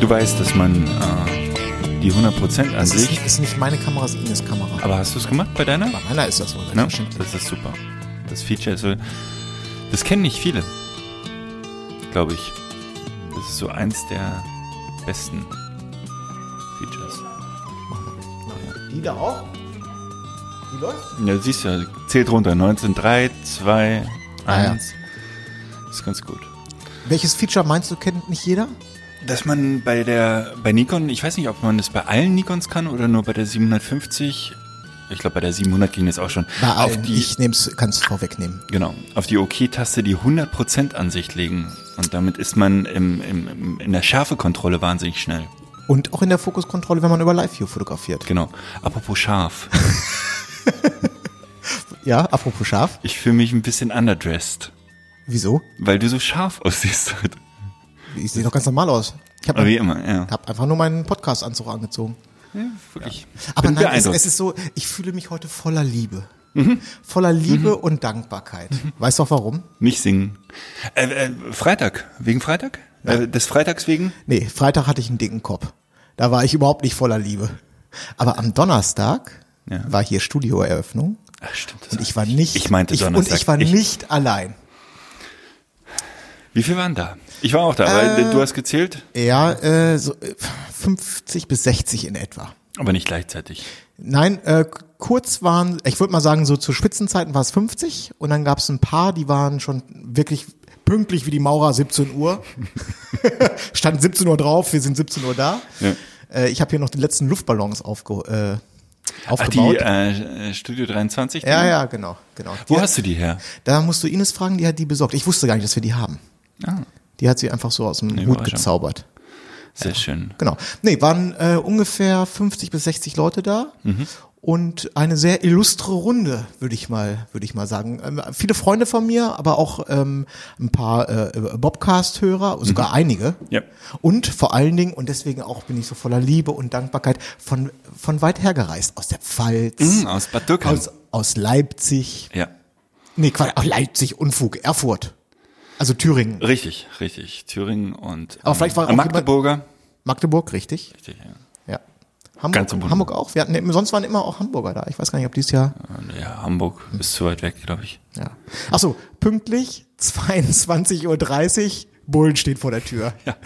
Du weißt, dass man äh, die 100% Das ist, Ansicht. nicht- ist nicht meine Kamera, das ist Ines Kamera. Aber hast du es gemacht bei deiner? Bei meiner ist das so, Ne? Das ist super. Das Feature ist so. Das kennen nicht viele. Glaube ich. Das ist so eins der besten Features. Die da auch? Die läuft? Ja, du siehst ja, zählt runter. 19, 3, 2, 1. Ah, ja. Ist ganz gut. Welches Feature meinst du, kennt nicht jeder? Dass man bei der, bei Nikon, ich weiß nicht, ob man das bei allen Nikons kann oder nur bei der 750. Ich glaube, bei der 700 ging das auch schon. Bei auf die, ich nehm's, kann's vorwegnehmen. Genau, auf die OK-Taste die 100% Ansicht legen. Und damit ist man im, im, im, in der Schärfekontrolle wahnsinnig schnell. Und auch in der Fokuskontrolle, wenn man über Live-View fotografiert. Genau. Apropos scharf. Ja, apropos scharf. Ich fühle mich ein bisschen underdressed, Wieso? weil du so scharf aussiehst heute. Ich sehe doch ganz normal aus. Ich habe Aber wie immer, ja. hab einfach nur meinen Podcast-Anzug angezogen. ja wirklich. Aber Bin nein, es, es ist so, ich fühle mich heute voller Liebe. Mhm. Voller Liebe und Dankbarkeit. Weißt du auch warum? Nicht singen. Äh, äh, Freitag. Wegen Freitag? Äh, des Freitags wegen? Nee, Freitag hatte ich einen dicken Kopf. Da war ich überhaupt nicht voller Liebe. Aber am Donnerstag Ja. war hier Studioeröffnung Ach, stimmt. das und ich war nicht Ich meinte ich, und Donnerstag. ich war nicht allein. Wie viel waren da? Ich war auch da, Äh, weil du hast gezählt, Ja, äh, so äh, 50 bis 60 in etwa. aber nicht gleichzeitig. Nein, äh, kurz waren, ich würde mal sagen, so zu Spitzenzeiten war es 50 und dann gab es ein paar, die waren schon wirklich pünktlich wie die Maurer 17 Uhr. Stand 17 Uhr drauf, wir sind 17 Uhr da. Ja. Äh, ich habe hier noch die letzten Luftballons aufge, äh, Ach, aufgebaut. die äh, Studio 23? ja, die? ja, genau, genau. Wo Die, hast du die her? da musst du Ines fragen, die hat die besorgt. Ich wusste gar nicht, dass wir die haben. Ah, Die hat sie einfach so aus dem Hut gezaubert. sehr schön. Genau. Nee, waren äh, ungefähr 50 bis 60 Leute da und eine sehr illustre Runde, würde ich mal, würde ich mal sagen. Ähm, viele Freunde von mir, aber auch ähm, ein paar äh, Bobcast-Hörer, sogar einige. Ja. Und vor allen Dingen, und deswegen auch bin ich so voller Liebe und Dankbarkeit, von, von weit her gereist. Aus der Pfalz, Mhm, aus Bad Dürkheim. aus, aus Leipzig. Ja, Nee, Quatsch, auch Leipzig, Unfug, Erfurt. Also Thüringen. richtig, richtig. Thüringen und Aber vielleicht war ähm, auch Magdeburger. Magdeburg, richtig. Richtig, ja. Ja. Hamburg. Hamburg auch. Wir hatten, sonst waren immer auch Hamburger da. Ich weiß gar nicht, ob dieses Jahr. Ja, Hamburg ist zu weit weg, glaube ich. Ja. Ach so, pünktlich 22.30 Uhr. Bullen steht vor der Tür. Ja.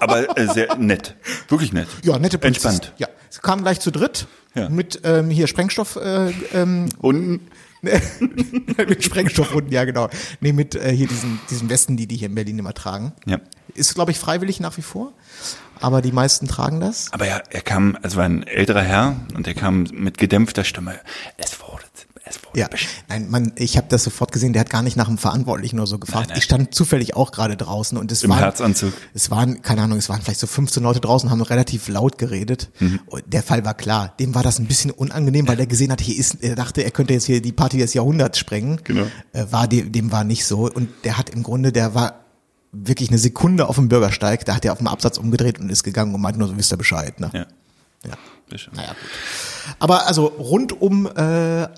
Aber äh, sehr nett. Wirklich nett. Ja, nette Polizisten. Entspannt. Ja, sie kamen gleich zu dritt Ja. mit ähm, hier Sprengstoff, äh, ähm, Unten. mit Sprengstoffrunden, ja genau. Nee, mit äh, hier diesen, diesen Westen, die die hier in Berlin immer tragen. Ja. Ist, glaube ich, freiwillig nach wie vor. Aber die meisten tragen das. Aber ja, er kam, also war ein älterer Herr und er kam mit gedämpfter Stimme. Es es wurde Ja, nein, man, ich habe das sofort gesehen, der hat gar nicht nach dem Verantwortlichen oder so gefragt. Nein, nein. Ich stand zufällig auch gerade draußen und es Im waren, Herzanzug. Es waren, keine Ahnung, es waren vielleicht so 15 Leute draußen, haben relativ laut geredet. Mhm. Und der Fall war klar. Dem war das ein bisschen unangenehm, weil der gesehen hat, hier ist, er dachte, er könnte jetzt hier die Party des Jahrhunderts sprengen. Genau. Äh, war dem, dem war nicht so. Und der hat im Grunde, der war wirklich eine Sekunde auf dem Bürgersteig, da hat er auf dem Absatz umgedreht und ist gegangen und meinte nur, so wisst ihr Bescheid. Ne? Ja. Ja. Bitte. Naja, gut. Aber also rund um äh,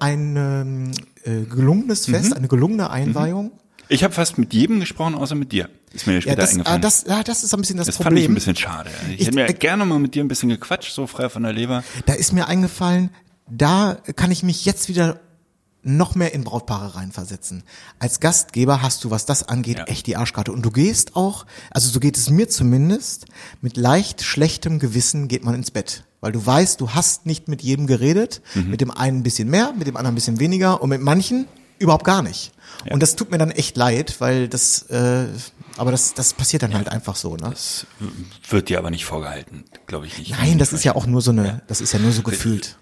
ein ähm, äh, gelungenes Mhm. Fest, eine gelungene Einweihung. Ich habe fast mit jedem gesprochen, außer mit dir. Ist mir Ja, später das, eingefallen. ah, das, ja, das ist ein bisschen das, das fand Problem. ich ein bisschen schade. Ich, Ich- hätte mir äh, gerne mal mit dir ein bisschen gequatscht, so frei von der Leber. Da ist mir eingefallen, da kann ich mich jetzt wieder noch mehr in Brautpaare reinversetzen. Als Gastgeber hast du, was das angeht, Ja. echt die Arschkarte. Und du gehst auch, also so geht es mir zumindest, mit leicht schlechtem Gewissen geht man ins Bett. Weil du weißt, du hast nicht mit jedem geredet, Mhm. mit dem einen ein bisschen mehr, mit dem anderen ein bisschen weniger und mit manchen Überhaupt gar nicht. Und das tut mir dann echt leid, weil das, äh, aber das, das passiert dann halt einfach so, ne? Das wird dir aber nicht vorgehalten, glaube ich nicht. Nein, das ist ja auch nur so eine, das ist ja nur so gefühlt.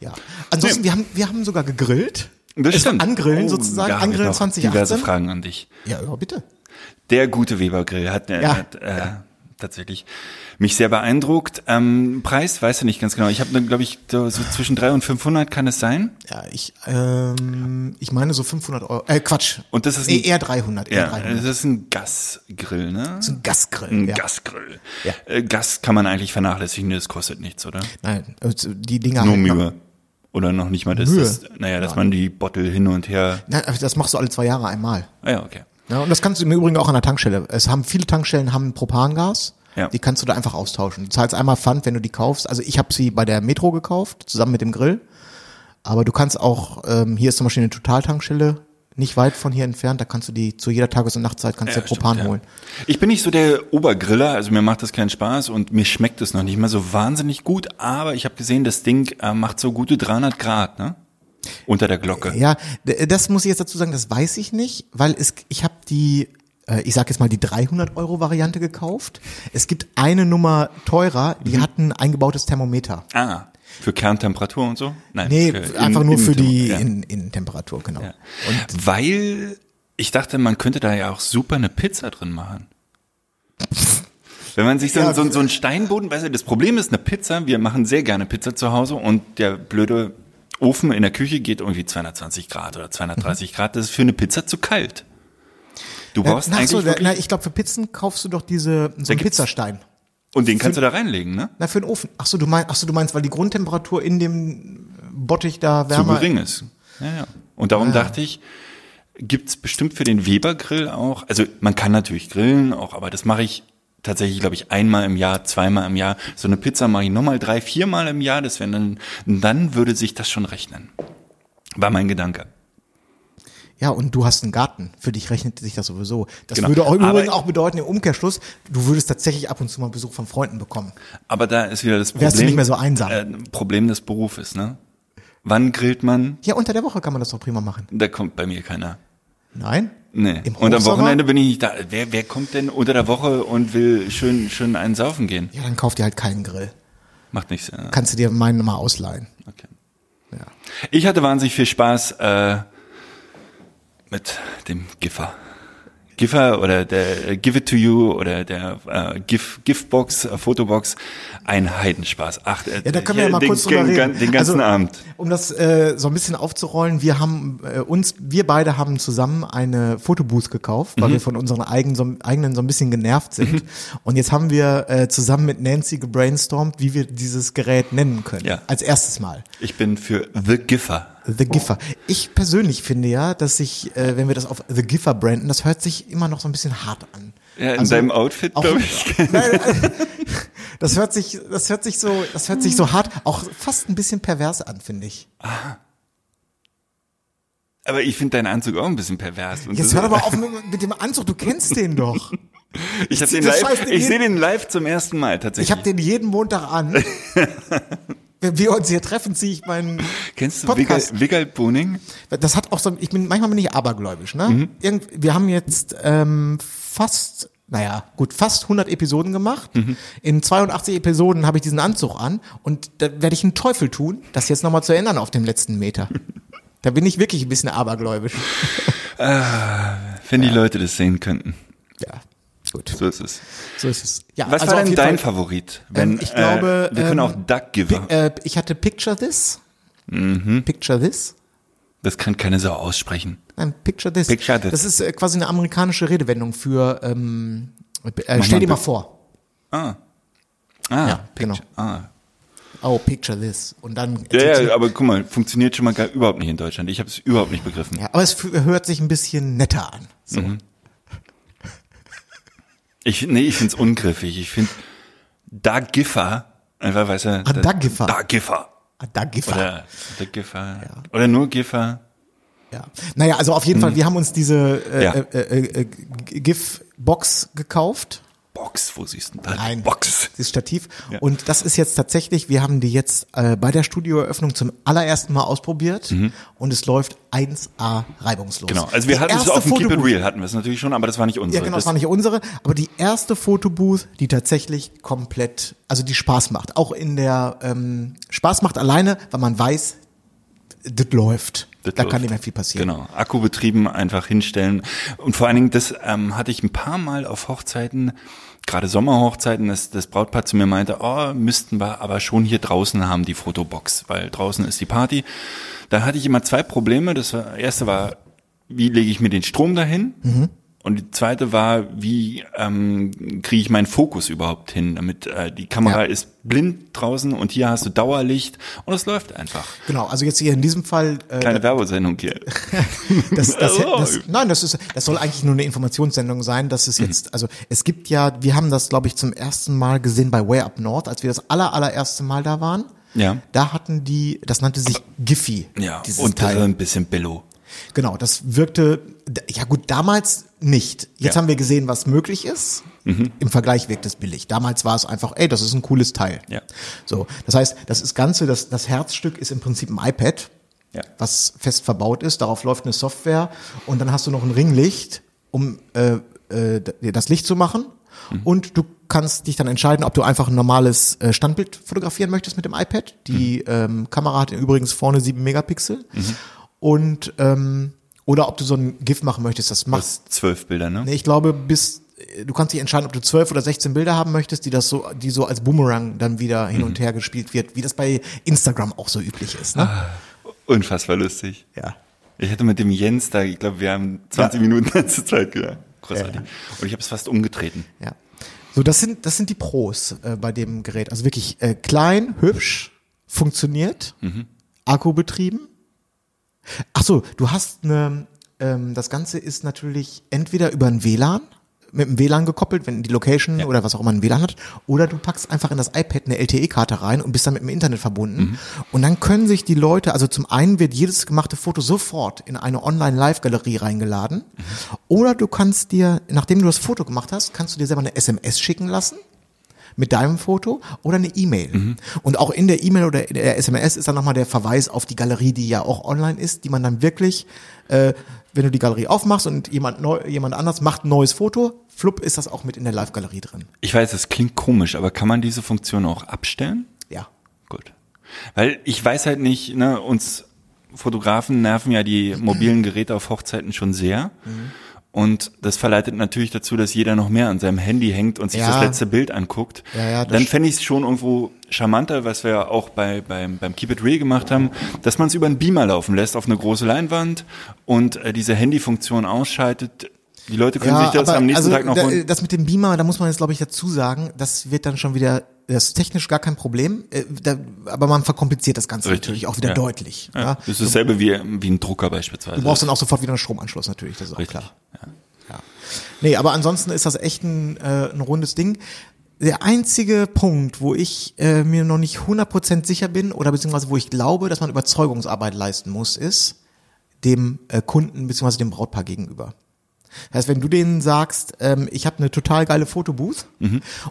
Ja. Ansonsten, wir haben, wir haben sogar gegrillt. Das stimmt. Angrillen Oh, sozusagen, Angrillen noch 2018. Diverse Fragen an dich. Ja, ja, bitte. Der gute Weber-Grill hat, äh, Ja. hat äh, tatsächlich mich sehr beeindruckt. Ähm, Preis, weißt du nicht ganz genau. Ich habe, glaube ich, so, zwischen 300 und 500 kann es sein. Ja, ich, ähm, ich meine so 500 Euro, äh, Quatsch. Und das ist ein- eher 300, eher Ja, 300. das ist ein Gasgrill, ne? Das ist ein Gasgrill. Ein ja. Gasgrill. Ja. Äh, Gas kann man eigentlich vernachlässigen, das kostet nichts, oder? Nein, also die Dinger Nur halt noch- Mühe. Oder noch nicht mal das, Mühe? das naja, dass man die Bottle hin und her. Aber das machst du alle zwei Jahre einmal. Ah ja, okay. Ja, und das kannst du im Übrigen auch an der Tankstelle. Es haben viele Tankstellen haben Propangas. Ja. Die kannst du da einfach austauschen. Du zahlst einmal Pfand, wenn du die kaufst. Also ich habe sie bei der Metro gekauft, zusammen mit dem Grill. Aber du kannst auch, ähm, hier ist zum Beispiel eine Totaltankstelle, nicht weit von hier entfernt, da kannst du die zu jeder Tages- und Nachtzeit kannst du Ja, dir Propan stimmt, ja. holen. Ich bin nicht so der Obergriller, also mir macht das keinen Spaß und mir schmeckt es noch nicht mal so wahnsinnig gut, aber ich habe gesehen, das Ding äh, macht so gute 300 Grad, ne? Unter der Glocke. Ja, das muss ich jetzt dazu sagen, das weiß ich nicht, weil es, ich habe die, ich sag jetzt mal die 300 Euro Variante gekauft. Es gibt eine Nummer teurer, die Mhm. hat ein eingebautes Thermometer. Ah, für Kerntemperatur und so? Nein. Nee, für einfach in- nur für die ja. in, Innentemperatur, genau. Ja. Weil ich dachte, man könnte da ja auch super eine Pizza drin machen. Wenn man sich so, Ja. so, so einen Steinboden, weißt du, das Problem ist eine Pizza, wir machen sehr gerne Pizza zu Hause und der blöde Ofen in der Küche geht irgendwie 220 Grad oder 230 Grad, das ist für eine Pizza zu kalt. Du brauchst Na, eigentlich so, wirklich, na, ich glaube, für Pizzen kaufst du doch diese, so einen Pizzastein. und den kannst du da reinlegen, ne? Na, für den Ofen. Ach so, du meinst, ach so, du meinst, weil die Grundtemperatur in dem Bottich da Zu wärmer gering ist. Ja, ja. Und darum dachte ich, gibt's bestimmt für den Weber-Grill auch, also man kann natürlich grillen auch, aber das mache ich tatsächlich, glaube ich, einmal im Jahr, zweimal im Jahr. So eine Pizza mache ich nochmal drei, viermal im Jahr, das wäre dann, dann würde sich das schon rechnen. War mein Gedanke. Ja, und du hast einen Garten. Für dich rechnet sich das sowieso. Das Genau. würde auch im Aber- Übrigen auch bedeuten, im Umkehrschluss, du würdest tatsächlich ab und zu mal Besuch von Freunden bekommen. Aber da ist wieder das Problem. Wärst du nicht mehr so einsam. Äh, Problem des Berufes, ne? Wann grillt man? Ja, unter der Woche kann man das doch prima machen. Da kommt bei mir keiner. Nein? Nee. Im und am? Wochenende bin ich nicht da. Wer, wer kommt denn unter der Woche und will schön, schön einen saufen gehen? Ja, dann kauf dir halt keinen Grill. Macht nichts. Äh, Kannst du dir meinen mal ausleihen. okay. Ja. Ich hatte wahnsinnig viel Spaß äh, mit dem Giffer. Giffer oder der äh, Give It To You oder der äh, GIF, Giftbox, äh, Fotobox, ein Heidenspaß. Ach, äh, Ja, da können wir ja mal den, kurz drüber den, reden. Den ganzen also, Abend. Um das äh, so ein bisschen aufzurollen, wir haben äh, uns, wir beide haben zusammen eine Fotobooth gekauft, Mhm. weil wir von unseren eigenen so, eigenen so ein bisschen genervt sind. Und jetzt haben wir äh, zusammen mit Nancy gebrainstormt, wie wir dieses Gerät nennen können. Ja. Als erstes Mal. Ich bin für The Giffer. The Giffer. Ich persönlich finde ja, dass sich, äh, wenn wir das auf The Giffer branden, das hört sich immer noch so ein bisschen hart an. Ja, in Also, deinem Outfit, glaube ich. Nein, das hört sich, das hört sich so, das hört sich so hart, auch fast ein bisschen pervers an, finde ich. Aber ich finde deinen Anzug auch ein bisschen pervers. Und Jetzt hör mal auf mit, dem Anzug, du kennst den doch. Ich, Ding ich sehe den live zum ersten Mal tatsächlich. Ich habe den jeden Montag an. Wenn wir uns hier treffen, ziehe ich meinen Kennst du. Wiggal Boning? Das hat auch so, ich bin, manchmal bin ich abergläubisch, ne? Irgend, wir haben jetzt ähm, fast, naja, gut, fast 100 Episoden gemacht. In 82 Episoden habe ich diesen Anzug an und da werde ich einen Teufel tun, das jetzt nochmal zu ändern auf dem letzten Meter. Da bin ich wirklich ein bisschen abergläubisch. Wenn die Leute das sehen könnten. Ja, gut, So ist es. so ist es. Ja, Was also war denn dein Fall, Favorit? Wenn, ich glaube, äh, wir können ähm, auch Duck Giver. Äh, ich hatte Picture This. Mhm. Picture This. Das kann keine Sau aussprechen. Nein, Picture This. Picture this. Das ist äh, quasi eine amerikanische Redewendung für ähm, äh, stell dir mal vor. Ah. Ah, Ja, genau. Ah. Oh, picture this. Und dann. Ja, ja, aber guck mal, funktioniert schon mal gar, überhaupt nicht in Deutschland. Ich habe es überhaupt nicht begriffen. Ja, aber es hört sich ein bisschen netter an. So. Mhm. Ich, nee, ich find's ungriffig. Ich find da Giffer, einfach weißt du. Ah, da Giffer. Da Giffer. Ah, Da Giffer. Oder The Giffer. Oder nur Giffer. Ja. Naja, also auf jeden Fall, wir haben uns diese äh, Ja. äh, äh, äh, GIF-Box gekauft. Box, wo siehst du da? Nein, Box. dieses Stativ. Ja. Und das ist jetzt tatsächlich, wir haben die jetzt äh, bei der Studioeröffnung zum allerersten Mal ausprobiert und es läuft 1A reibungslos. Genau. Also wir Die hatten es auf dem Keep It Real hatten wir es natürlich schon, aber das war nicht unsere. Ja, genau, das das, war nicht unsere, aber die erste Fotobooth, die tatsächlich komplett, also die Spaß macht. Auch in der ähm, Spaß macht alleine, weil man weiß, das läuft. Das da läuft. kann nicht mehr viel passieren. Genau, Akkubetrieben einfach hinstellen. Und vor allen Dingen, das ähm, hatte ich ein paar Mal auf Hochzeiten, gerade Sommerhochzeiten, dass das Brautpaar zu mir meinte, oh, müssten wir aber schon hier draußen haben, die Fotobox, weil draußen ist die Party. Da hatte ich immer zwei Probleme. Das erste war, wie lege ich mir den Strom dahin? Mhm. Und die zweite war, wie ähm, kriege ich meinen Fokus überhaupt hin, damit äh, die Kamera Ja. ist blind draußen und hier hast du Dauerlicht und es läuft einfach. Genau, also jetzt hier in diesem Fall äh, Kleine Werbesendung hier. Das, das, das, nein, das ist, das soll eigentlich nur eine Informationssendung sein. Das ist jetzt, also es gibt ja, wir haben das, glaube ich, zum ersten Mal gesehen bei Way Up North, als wir das aller, allererste Mal da waren. Ja. Da hatten die, das nannte sich Giphy. Ja, und Teil. ein bisschen Billo. Genau, das wirkte, ja gut, damals nicht. Jetzt Ja. haben wir gesehen, was möglich ist. Im Vergleich wirkt es billig. Damals war es einfach, ey, das ist ein cooles Teil. Ja. So, das heißt, das ist Ganze, das, das Herzstück ist im Prinzip ein iPad, Ja. was fest verbaut ist. Darauf läuft eine Software und dann hast du noch ein Ringlicht, um äh, äh, das Licht zu machen. Und du kannst dich dann entscheiden, ob du einfach ein normales äh, Standbild fotografieren möchtest mit dem iPad. Die ähm, Kamera hat übrigens vorne sieben Megapixel. Und ähm, oder ob du so ein GIF machen möchtest, das macht. Das zwölf Bilder, ne? Nee, ich glaube, bis du kannst dich entscheiden, ob du zwölf oder 16 Bilder haben möchtest, die das so, die so als Boomerang dann wieder hin und her gespielt wird, wie das bei Instagram auch so üblich ist. Ne? Unfassbar lustig. Ja. Ich hatte mit dem Jens da, ich glaube, wir haben 20 Minuten zur Zeit gedacht. Großartig. Ja. Und ich habe es fast umgetreten. Ja. So, das sind, das sind die Pros äh, bei dem Gerät. Also wirklich äh, klein, hübsch, funktioniert, Akku betrieben. Ach so, du hast eine, ähm, das Ganze ist natürlich entweder über ein WLAN, mit dem WLAN gekoppelt, wenn die Location oder was auch immer ein WLAN hat, oder du packst einfach in das iPad eine LTE-Karte rein und bist dann mit dem Internet verbunden. Und dann können sich die Leute, also zum einen wird jedes gemachte Foto sofort in eine Online-Live-Galerie reingeladen, oder du kannst dir, nachdem du das Foto gemacht hast, kannst du dir selber eine SMS schicken lassen mit deinem Foto oder eine E-Mail. Und auch in der E-Mail oder in der SMS ist dann nochmal der Verweis auf die Galerie, die ja auch online ist, die man dann wirklich, äh, wenn du die Galerie aufmachst und jemand, neu, jemand anders macht ein neues Foto, flupp ist das auch mit in der Live-Galerie drin. Ich weiß, das klingt komisch, aber kann man diese Funktion auch abstellen? Ja. Gut. Weil ich weiß halt nicht, ne, uns Fotografen nerven ja die mobilen Geräte auf Hochzeiten schon sehr. Und das verleitet natürlich dazu, dass jeder noch mehr an seinem Handy hängt und sich Ja. das letzte Bild anguckt. Ja, ja, Dann fände ich es schon irgendwo charmanter, was wir ja auch bei, beim, beim Keep It Real gemacht haben, dass man es über einen Beamer laufen lässt auf eine große Leinwand und äh, diese Handyfunktion ausschaltet. Die Leute können sich das aber am nächsten also Tag noch holen. Das mit dem Beamer, da muss man jetzt glaube ich dazu sagen, das wird dann schon wieder, das ist technisch gar kein Problem, äh, da, aber man verkompliziert das Ganze Richtig, natürlich auch wieder ja. deutlich. Ja, Ja. das ist dasselbe wie, wie ein Drucker beispielsweise. Du brauchst dann auch sofort wieder einen Stromanschluss natürlich, das ist auch Richtig, klar. Ja. Nee, aber ansonsten ist das echt ein, äh, ein rundes Ding. Der einzige Punkt, wo ich äh, mir noch nicht 100% sicher bin oder beziehungsweise wo ich glaube, dass man Überzeugungsarbeit leisten muss, ist dem äh, Kunden beziehungsweise dem Brautpaar gegenüber. Das heißt, wenn du denen sagst, ähm, ich habe eine total geile Fotobooth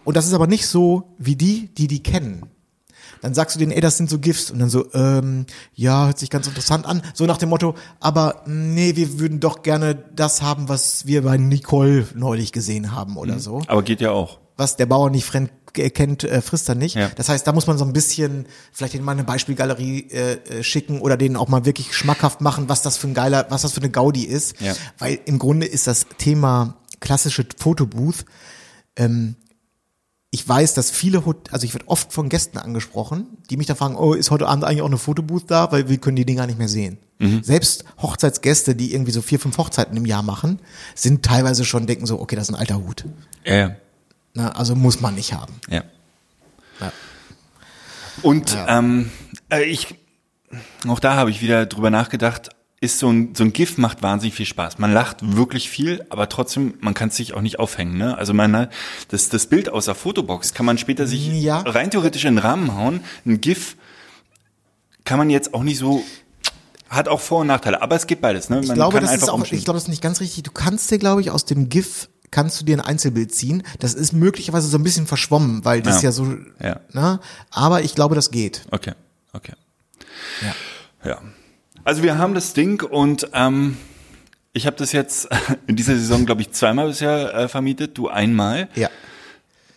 und das ist aber nicht so wie die, die die kennen, dann sagst du denen, ey, das sind so GIFs und dann so, ähm, ja, hört sich ganz interessant an, so nach dem Motto, aber nee, wir würden doch gerne das haben, was wir bei Nicole neulich gesehen haben oder so. Aber geht ja auch. Was der Bauer nicht fremd äh, kennt, äh, frisst er nicht. Ja. Das heißt, da muss man so ein bisschen vielleicht denen mal eine Beispielgalerie äh, äh, schicken oder denen auch mal wirklich schmackhaft machen, was das für ein geiler, was das für eine Gaudi ist. Ja. Weil im Grunde ist das Thema klassische Fotobooth ähm, ich weiß, dass viele, Hot also ich werde oft von Gästen angesprochen, die mich dann fragen, oh, ist heute Abend eigentlich auch eine Fotobooth da, weil wir können die Dinger nicht mehr sehen. Selbst Hochzeitsgäste, die irgendwie so vier, fünf Hochzeiten im Jahr machen, sind teilweise schon denken so, okay, das ist ein alter Hut. Ja, ja. Na, also muss man nicht haben. ja. Ja. Und Ja. ähm, äh, ich, auch da habe ich wieder drüber nachgedacht, ist so ein, so ein GIF macht wahnsinnig viel Spaß. Man lacht wirklich viel, aber trotzdem, man kann es sich auch nicht aufhängen. Ne? Also man, hat- das, das Bild aus der Fotobox kann man später sich Ja. rein theoretisch in den Rahmen hauen. Ein GIF kann man jetzt auch nicht so, hat auch Vor- und Nachteile, aber es geht beides. Ne? Man Ich glaube, das ist auch, ich glaube, das ist nicht ganz richtig. Du kannst dir, glaube ich, aus dem GIF kannst du dir ein Einzelbild ziehen. Das ist möglicherweise so ein bisschen verschwommen, weil das Ja. ja, so, Ja. ne? aber ich glaube, das geht. Okay, okay. Ja. Ja. Also wir haben das Ding und ähm, ich habe das jetzt in dieser Saison, glaube ich, zweimal bisher äh, vermietet, du einmal. Ja.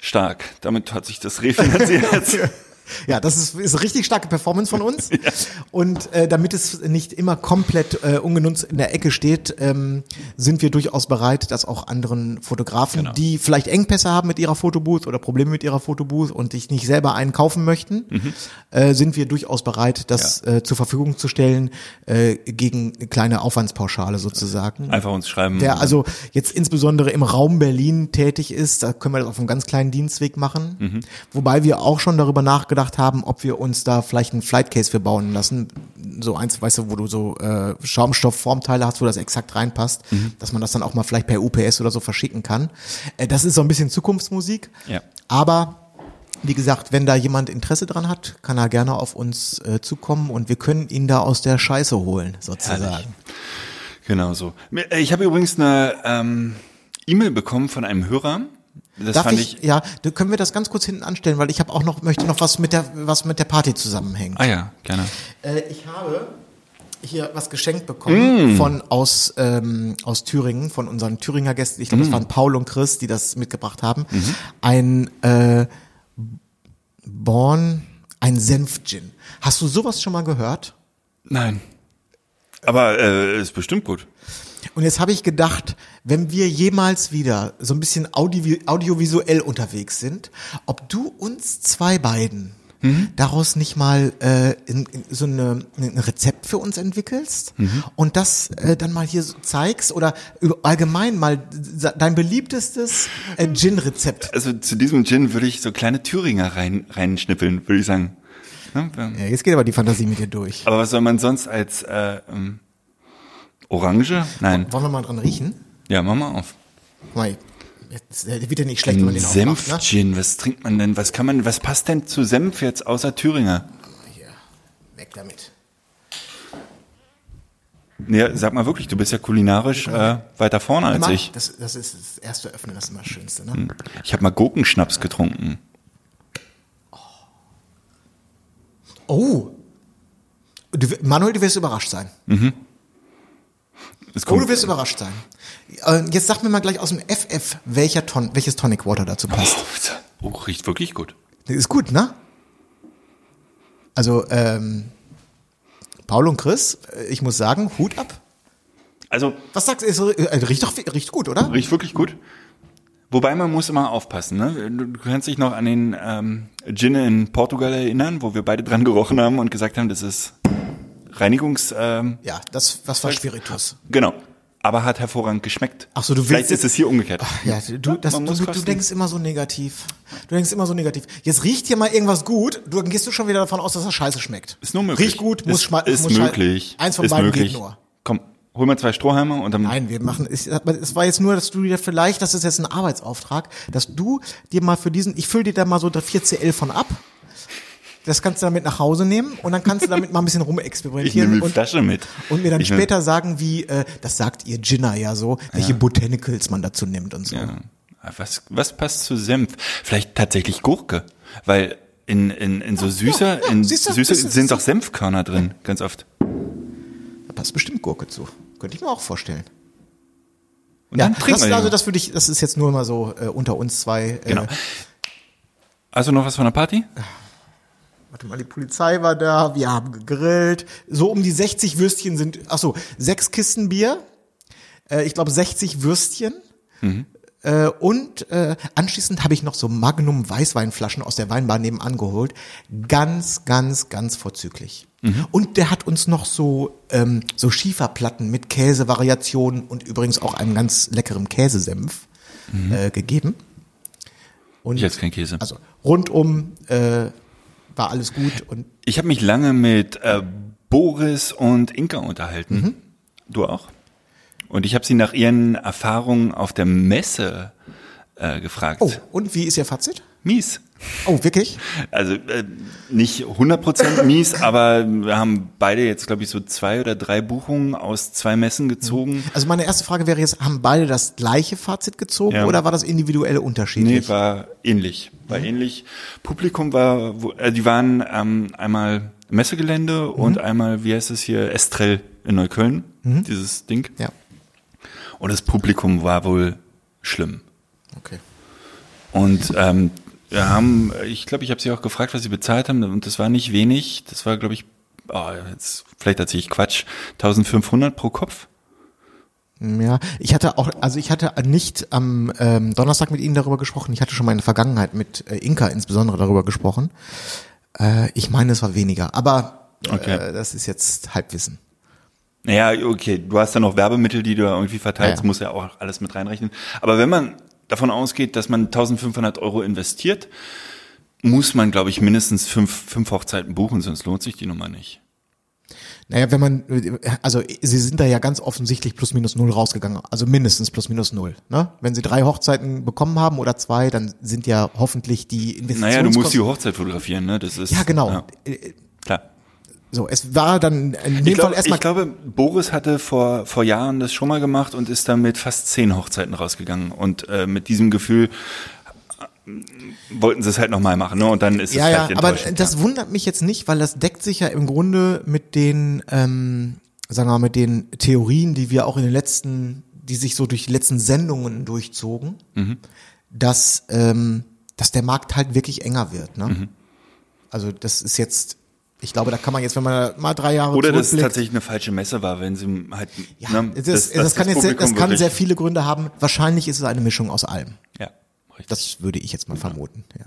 Stark. Damit hat sich das refinanziert. Ja, das ist, ist richtig starke Performance von uns. Und äh, damit es nicht immer komplett äh, ungenutzt in der Ecke steht, ähm, sind wir durchaus bereit, das auch anderen Fotografen, Genau. die vielleicht Engpässe haben mit ihrer Fotobooth oder Probleme mit ihrer Fotobooth und sich nicht selber einen kaufen möchten, äh, sind wir durchaus bereit, das äh, zur Verfügung zu stellen äh, gegen eine kleine Aufwandspauschale sozusagen. Einfach uns schreiben. Wer also jetzt insbesondere im Raum Berlin tätig ist, da können wir das auf einem ganz kleinen Dienstweg machen. Mhm. Wobei wir auch schon darüber nachgedacht haben, ob wir uns da vielleicht einen Flightcase für bauen lassen. So eins, weißt du, wo du so äh, Schaumstoffformteile hast, wo das exakt reinpasst, Mhm. dass man das dann auch mal vielleicht per UPS oder so verschicken kann. Äh, das ist so ein bisschen Zukunftsmusik. Ja. Aber wie gesagt, wenn da jemand Interesse dran hat, kann er gerne auf uns äh, zukommen und wir können ihn da aus der Scheiße holen, sozusagen. Herrlich. Genau so. Ich habe übrigens eine ähm, E-Mail bekommen von einem Hörer. Das Darf fand ich, ich. ja, können wir das ganz kurz hinten anstellen, weil ich habe auch noch, möchte noch was mit der, was mit der Party zusammenhängt. Ah ja, gerne. Äh, ich habe hier was geschenkt bekommen Mm. von aus ähm, aus Thüringen, von unseren Thüringer Gästen. Ich glaube, Mm. es waren Paul und Chris, die das mitgebracht haben. Mhm. Ein äh, Born, ein Senf-Gin. Hast du sowas schon mal gehört? Nein. Aber äh, ist bestimmt gut. Und jetzt habe ich gedacht, wenn wir jemals wieder so ein bisschen audio audiovisuell unterwegs sind, ob du uns zwei beiden daraus nicht mal äh, in, in so eine, ein Rezept für uns entwickelst und das äh, dann mal hier so zeigst oder allgemein mal dein beliebtestes äh, Gin-Rezept. Also zu diesem Gin würde ich so kleine Thüringer rein, reinschnippeln, würde ich sagen. Ne? Ja, jetzt geht aber die Fantasie mit dir durch. Aber was soll man sonst als äh, ähm, Orange? Nein. Wollen wir mal dran riechen? Ja, mach mal auf. Mal, jetzt, der wird ja nicht schlecht, wenn man den aufmacht. Ne? Senf-Gin, was trinkt man denn? Was kann man, was passt denn zu Senf jetzt außer Thüringer? Hier, weg damit. Nee, sag mal wirklich, du bist ja kulinarisch äh, weiter vorne als ich. Das, das ist das erste Öffnen, das ist immer das Schönste. Ne? Ich habe mal Gurkenschnaps getrunken. Oh. Du, Manuel, du wirst überrascht sein. Es Oh, kommt, du wirst überrascht sein. Äh, Jetzt sag mir mal gleich aus dem FF, welcher Ton, welches Tonic Water dazu passt. oh, riecht wirklich gut. Ist gut, ne? Also, ähm, Paul und Chris, äh, ich muss sagen, Hut ab. Also Was sagst du? Äh, riecht doch riecht gut, oder? riecht wirklich gut. Wobei man muss immer aufpassen. Ne? Du, du kannst dich noch an den ähm, Gin in Portugal erinnern, wo wir beide dran gerochen haben und gesagt haben, das ist Reinigungs... Ähm, Ja, das, was war Spiritus? genau. Aber hat hervorragend geschmeckt. Ach so, du willst Vielleicht ist es hier umgekehrt. Ja, du, das, du, muss du, denkst immer so negativ. Du denkst immer so negativ. Jetzt riecht hier mal irgendwas gut, du, dann gehst du schon wieder davon aus, dass das scheiße schmeckt. Ist nur möglich. Riecht gut, muss ist, schmeißen. Ist möglich. Eins von ist beiden möglich. geht nur. Komm, hol mal zwei Strohhalme und dann... Nein, wir machen, ich, es war jetzt nur, dass du dir vielleicht, das ist jetzt ein Arbeitsauftrag, dass du dir mal für diesen, ich fülle dir da mal so 4 CL von ab. Das kannst du damit nach Hause nehmen und dann kannst du damit mal ein bisschen Ich nehme rumexperimentieren die und, Flasche mit. und mir dann Ich später sagen, wie, äh, das sagt ihr Ginner ja so, welche Botanicals man dazu nimmt und so. Ja. Was, was passt zu Senf? Vielleicht tatsächlich Gurke. Weil in, in, in so süßer, ja, in siehst du, süße das ist- sind doch Senfkörner drin, ganz oft. Da passt bestimmt Gurke zu. Könnte ich mir auch vorstellen. Und Ja, das, also das würde ich, das ist jetzt nur mal so äh, unter uns zwei. Äh, Genau. Also noch was von der Party? Warte mal, die Polizei war da, wir haben gegrillt. So um die 60 Würstchen sind, ach so, sechs Kisten Bier, äh, ich glaube 60 Würstchen. Äh, und äh, anschließend habe ich noch so Magnum Weißweinflaschen aus der Weinbar nebenan geholt. Ganz, ganz, ganz vorzüglich. Und der hat uns noch so, ähm, so Schieferplatten mit Käsevariationen und übrigens auch einem ganz leckeren Käsesenf äh, gegeben. Und Ich esse kein Käse. also rundum äh, war alles gut und Ich habe mich lange mit äh, Boris und Inka unterhalten. Mhm. Du auch? Und ich habe sie nach ihren Erfahrungen auf der Messe äh, gefragt. oh und wie ist Ihr Fazit? Mies. Oh, wirklich? Also äh, nicht 100% mies, aber wir haben beide jetzt, glaube ich, so zwei oder drei Buchungen aus zwei Messen gezogen. Also meine erste Frage wäre jetzt, haben beide das gleiche Fazit gezogen Ja. oder war das individuelle unterschiedlich? Nee, war ähnlich. War ähnlich. Publikum war, äh, die waren ähm, einmal Messegelände und einmal, wie heißt es hier, Estrell in Neukölln, dieses Ding. ja, Und das Publikum war wohl schlimm. okay. Und ähm, wir haben, ich glaube, ich habe sie auch gefragt, was sie bezahlt haben, und das war nicht wenig. Das war, glaube ich, oh, jetzt, vielleicht erzähle ich Quatsch, 1500 pro Kopf. Ja, ich hatte auch, also ich hatte nicht am ähm, Donnerstag mit Ihnen darüber gesprochen. Ich hatte schon mal in der Vergangenheit mit äh, Inka insbesondere darüber gesprochen. Äh, ich meine, es war weniger, aber Okay. äh, das ist jetzt Halbwissen. Naja, okay, du hast ja noch Werbemittel, die du irgendwie verteilst, Ja, ja. muss ja auch alles mit reinrechnen. Aber wenn man davon ausgeht, dass man 1500 Euro investiert, muss man, glaube ich, mindestens fünf, fünf Hochzeiten buchen, sonst lohnt sich die Nummer nicht. Naja, wenn man, also Sie sind da ja ganz offensichtlich plus minus null rausgegangen, also mindestens plus minus null. Ne? Wenn Sie drei Hochzeiten bekommen haben oder zwei, dann sind ja hoffentlich die Investitionen. Naja, du musst die Hochzeit fotografieren, ne? Das ist Ja, genau. Ja, Äh, klar. So, es war dann in dem Ich, glaub, Fall erstmal ich glaube, Boris hatte vor, vor Jahren das schon mal gemacht und ist dann mit fast zehn Hochzeiten rausgegangen. Und äh, mit diesem Gefühl äh, wollten sie es halt nochmal machen. Ne? Und dann ist Ja, es ja, vielleicht aber das wundert mich jetzt nicht, weil das deckt sich ja im Grunde mit den, ähm, sagen wir mal, mit den Theorien, die wir auch in den letzten, die sich so durch die letzten Sendungen durchzogen, Mhm. dass, ähm, dass der Markt halt wirklich enger wird. Ne? Mhm. Also das ist jetzt, ich glaube, da kann man jetzt, wenn man mal drei Jahre Oder dass es tatsächlich eine falsche Messe war, wenn sie halt. ja, ne, das, dass- das, dass kann jetzt, sehr- das kann sehr viele Gründe haben. Wahrscheinlich ist es eine Mischung aus allem. Ja, richtig. Das würde ich jetzt mal vermuten. Ja.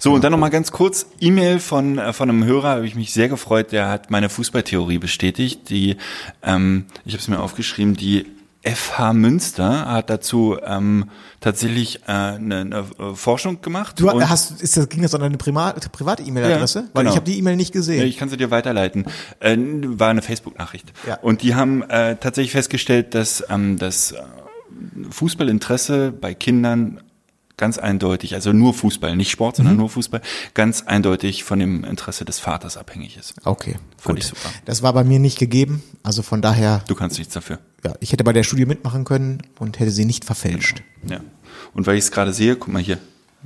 So, und dann nochmal ganz kurz, E-Mail von, äh, von einem Hörer, habe ich mich sehr gefreut, der hat meine Fußballtheorie bestätigt. Die, ähm, ich habe es mir aufgeschrieben, die FH Münster hat dazu ähm, tatsächlich äh, eine, eine Forschung gemacht. Du hast, ist das, ging das an deine private E-Mail-Adresse? Ja, Weil genau. ich habe die E-Mail nicht gesehen. Ja, ich kann sie dir weiterleiten. Äh, war eine Facebook-Nachricht. Ja. Und die haben äh, tatsächlich festgestellt, dass ähm, das äh, Fußballinteresse bei Kindern ganz eindeutig, also nur Fußball, nicht Sport, Mhm. sondern nur Fußball, ganz eindeutig von dem Interesse des Vaters abhängig ist. Okay, Fand gut. ich super. Das war bei mir nicht gegeben, also von daher, Du kannst nichts dafür. Ja, ich hätte bei der Studie mitmachen können und hätte sie nicht verfälscht. Ja. Und weil ich es gerade sehe, guck mal hier,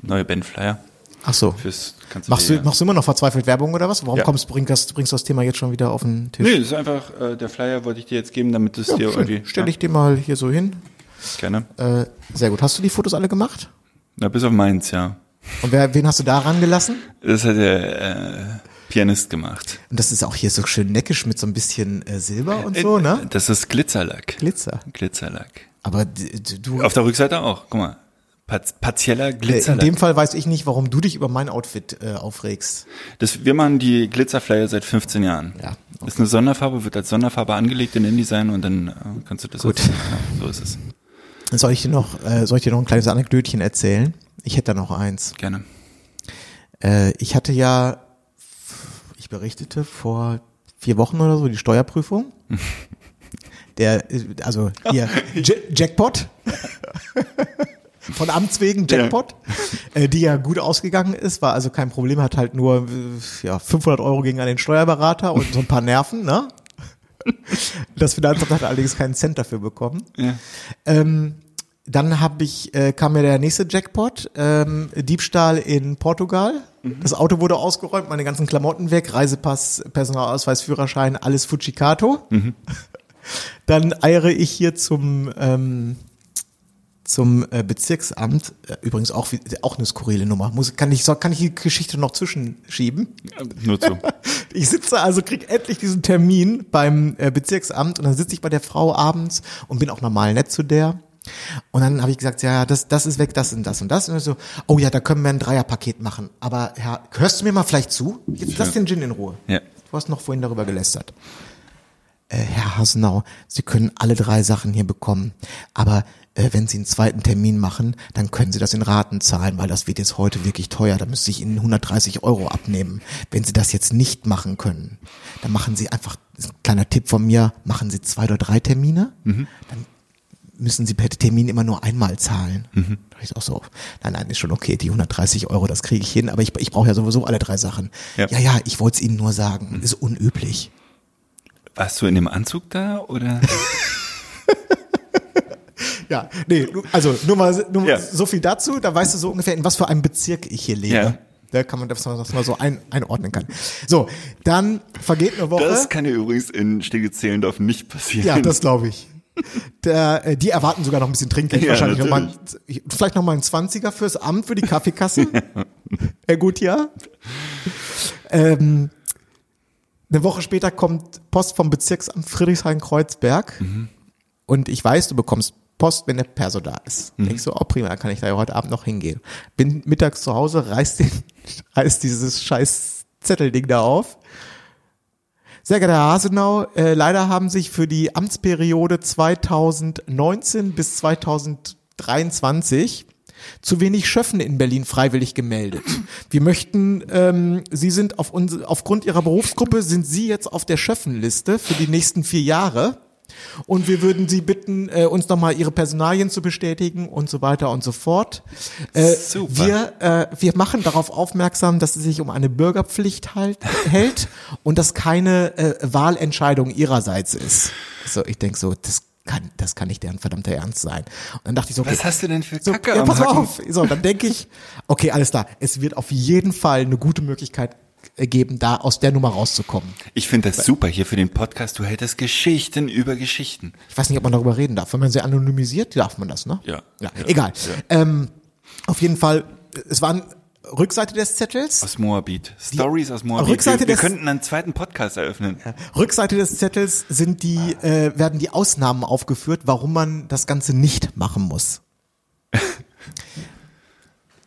neue Bandflyer. Ach so. Fürs, Machst du, ja- machst du immer noch verzweifelt Werbung oder was? Warum Ja. kommst, bringst, das, bringst du das Thema jetzt schon wieder auf den Tisch? Nee, das ist einfach, äh, der Flyer wollte ich dir jetzt geben, damit es dir irgendwie. Stell ich dir mal hier so hin. ja, gerne. Äh, sehr gut. Hast du die Fotos alle gemacht? Na, bis auf meins, ja. Und wer, wen hast du da rangelassen? Das hat der äh, Pianist gemacht. Und das ist auch hier so schön neckisch mit so ein bisschen äh, Silber und so, ne? Das ist Glitzerlack. Glitzer. Glitzerlack. Aber du, Auf der Rückseite auch. Guck mal. Partieller äh, in Glitzerlack. dem Fall weiß ich nicht, warum du dich über mein Outfit äh, aufregst. das, wir machen die Glitzerflyer seit 15 Jahren. Ja, Ist eine Sonderfarbe, wird als Sonderfarbe angelegt in InDesign und dann äh, kannst du das Gut. Als, ja, so ist es. Soll ich dir noch, äh, soll ich dir noch ein kleines Anekdötchen erzählen? Ich hätte da noch eins. Gerne. Äh, ich hatte ja, ich berichtete vor vier Wochen oder so die Steuerprüfung. Der, also hier, J Jackpot. Von Amts wegen Jackpot, äh, die ja gut ausgegangen ist, war also kein Problem, hat halt nur äh, ja, 500 Euro gegen an den Steuerberater und so ein paar Nerven, ne? Das Finanzamt hat allerdings keinen Cent dafür bekommen. Ja. Ähm, dann habe ich, äh, kam mir der nächste Jackpot, ähm, Diebstahl in Portugal. Das Auto wurde ausgeräumt, meine ganzen Klamotten weg, Reisepass, Personalausweis, Führerschein, alles Fujikato. Dann eiere ich hier zum ähm, zum äh, Bezirksamt, äh, übrigens auch auch eine skurrile Nummer. Muss, kann ich kann ich die Geschichte noch zwischenschieben? Nur zu. Ich sitze also, krieg endlich diesen Termin beim äh, Bezirksamt und dann sitze ich bei der Frau abends und bin auch normal nett zu der. Und dann habe ich gesagt, ja, das, das ist weg, das und das und das. Und so, oh ja, da können wir ein Dreierpaket machen. Aber Herr, hörst du mir mal vielleicht zu? Jetzt lass den Gin in Ruhe. Ja. Du hast noch vorhin darüber gelästert. Äh, Herr Hasenau, Sie können alle drei Sachen hier bekommen. Aber äh, wenn Sie einen zweiten Termin machen, dann können Sie das in Raten zahlen, weil das wird jetzt heute wirklich teuer. Da müsste ich Ihnen 130 Euro abnehmen. Wenn Sie das jetzt nicht machen können, dann machen Sie einfach, ein kleiner Tipp von mir, machen Sie zwei oder drei Termine. Dann müssen Sie per Termin immer nur einmal zahlen. Mhm. Da ich auch so, nein, nein, ist schon okay, die 130 Euro, das kriege ich hin, aber ich, ich brauche ja sowieso alle drei Sachen. Ja, ja, ja ich wollte es Ihnen nur sagen, mhm. ist unüblich. Warst du in dem Anzug da oder? ja, nee, also nur mal nur ja. so viel dazu, da weißt du so ungefähr, in was für einem Bezirk ich hier lebe. Ja. Da kann man das mal so ein, einordnen kann. So, dann vergeht eine Woche. Das kann ja übrigens in Steglitz-Zehlendorf nicht passieren. Ja, das glaube ich. Der, äh, die erwarten sogar noch ein bisschen Trinkgeld. Ja, wahrscheinlich noch mal, vielleicht noch mal ein Zwanziger fürs Amt, für die Kaffeekasse. Herr Gutjahr. Ähm, eine Woche später kommt Post vom Bezirksamt Friedrichshain-Kreuzberg. Mhm. Und ich weiß, du bekommst Post, wenn der Perso da ist. Mhm. Denke ich so, oh prima, kann ich da ja heute Abend noch hingehen. Bin mittags zu Hause, reiß, den, reiß dieses scheiß Zettelding da auf. Sehr geehrter Herr Hasenau, äh, leider haben sich für die Amtsperiode 2019 bis 2023 zu wenig Schöffen in Berlin freiwillig gemeldet. Wir möchten, ähm, Sie sind auf uns, aufgrund Ihrer Berufsgruppe sind Sie jetzt auf der Schöffenliste für die nächsten vier Jahre. Und wir würden Sie bitten, äh, uns nochmal Ihre Personalien zu bestätigen und so weiter und so fort. Äh, Super. Wir, äh, wir machen darauf aufmerksam, dass es sich um eine Bürgerpflicht halt, hält und dass keine äh, Wahlentscheidung Ihrerseits ist. So, ich denke so, das kann, das kann nicht deren verdammter Ernst sein. Und dann dachte ich so, okay, was hast du denn für Kacke so, ja, pass auf. So, dann denke ich, okay, alles klar. Es wird auf jeden Fall eine gute Möglichkeit geben, da aus der Nummer rauszukommen. Ich finde das super hier für den Podcast. Du hältst Geschichten über Geschichten. Ich weiß nicht, ob man darüber reden darf. Wenn man sie anonymisiert, darf man das, ne? Ja. ja, ja egal. Ja. Ähm, auf jeden Fall, es waren Rückseite des Zettels. Aus Moabit. Stories aus Moabit. Rückseite wir, wir könnten einen zweiten Podcast eröffnen. Ja. Rückseite des Zettels sind die, äh, werden die Ausnahmen aufgeführt, warum man das Ganze nicht machen muss.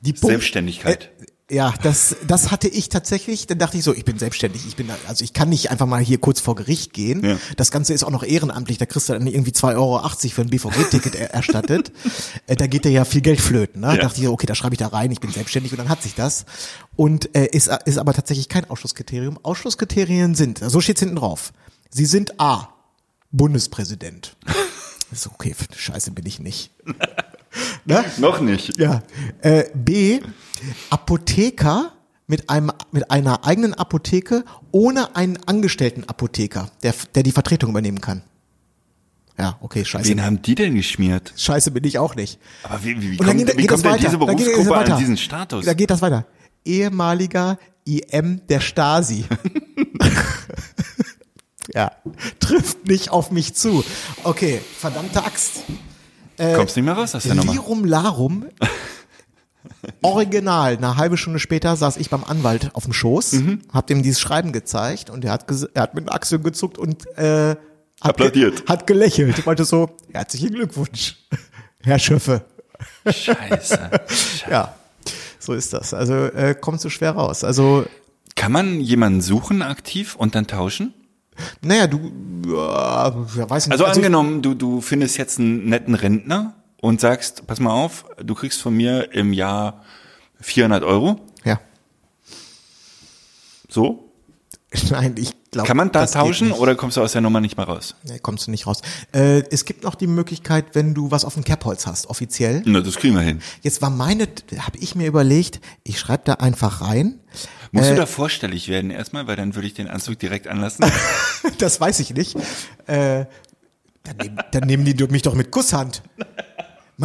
Die Selbstständigkeit. Äh, ja, das, das hatte ich tatsächlich. Dann dachte ich so, ich bin selbstständig. Ich bin, also ich kann nicht einfach mal hier kurz vor Gericht gehen. Ja. Das Ganze ist auch noch ehrenamtlich. Da kriegst du dann irgendwie 2,80 Euro für ein BVG-Ticket erstattet. Äh, da geht dir ja viel Geld flöten. Ne? Ja. Da dachte ich, okay, da schreibe ich da rein. Ich bin selbstständig und dann hat sich das. Und äh, ist, ist aber tatsächlich kein Ausschlusskriterium. Ausschlusskriterien sind, so steht's hinten drauf. Sie sind A, Bundespräsident. ist okay, scheiße bin ich nicht. Ne? Noch nicht. Ja. Äh, B, Apotheker mit einem mit einer eigenen Apotheke ohne einen angestellten Apotheker, der der die Vertretung übernehmen kann. Ja, okay, scheiße. Wen haben die denn geschmiert? Scheiße bin ich auch nicht. Aber wie, wie, wie kommt, geht, wie kommt denn diese Berufsgruppe an diesen Status? Da geht das weiter. Ehemaliger IM der Stasi. ja, trifft nicht auf mich zu. Okay, verdammte Axt. Äh, Kommst nicht mehr raus aus der Nummer. Lirum Larum. Original. Eine halbe Stunde später saß ich beim Anwalt auf dem Schoß, mhm. hab dem dieses Schreiben gezeigt und er hat, er hat mit den Achseln gezuckt und äh, hat, Applaudiert. Ge hat gelächelt. Ich meinte so, herzlichen Glückwunsch, Herr Schöffe. Scheiße. Scheiße. Ja, so ist das. Also äh, kommt so schwer raus. Also kann man jemanden suchen aktiv und dann tauschen? Naja, du, ja, weiß nicht. Also, also angenommen, du, du findest jetzt einen netten Rentner und sagst, pass mal auf, du kriegst von mir im Jahr 400 Euro. Ja. So? Nein, ich glaube. Kann man da tauschen oder kommst du aus der Nummer nicht mehr raus? Nee, kommst du nicht raus. Äh, es gibt noch die Möglichkeit, wenn du was auf dem Kerbholz hast, offiziell. Na, das kriegen wir hin. Jetzt war meine, habe ich mir überlegt, ich schreibe da einfach rein. Musst äh, du da vorstellig werden erstmal, weil dann würde ich den Anzug direkt anlassen? das weiß ich nicht. Äh, dann, nehmen, dann nehmen die mich doch mit Kusshand.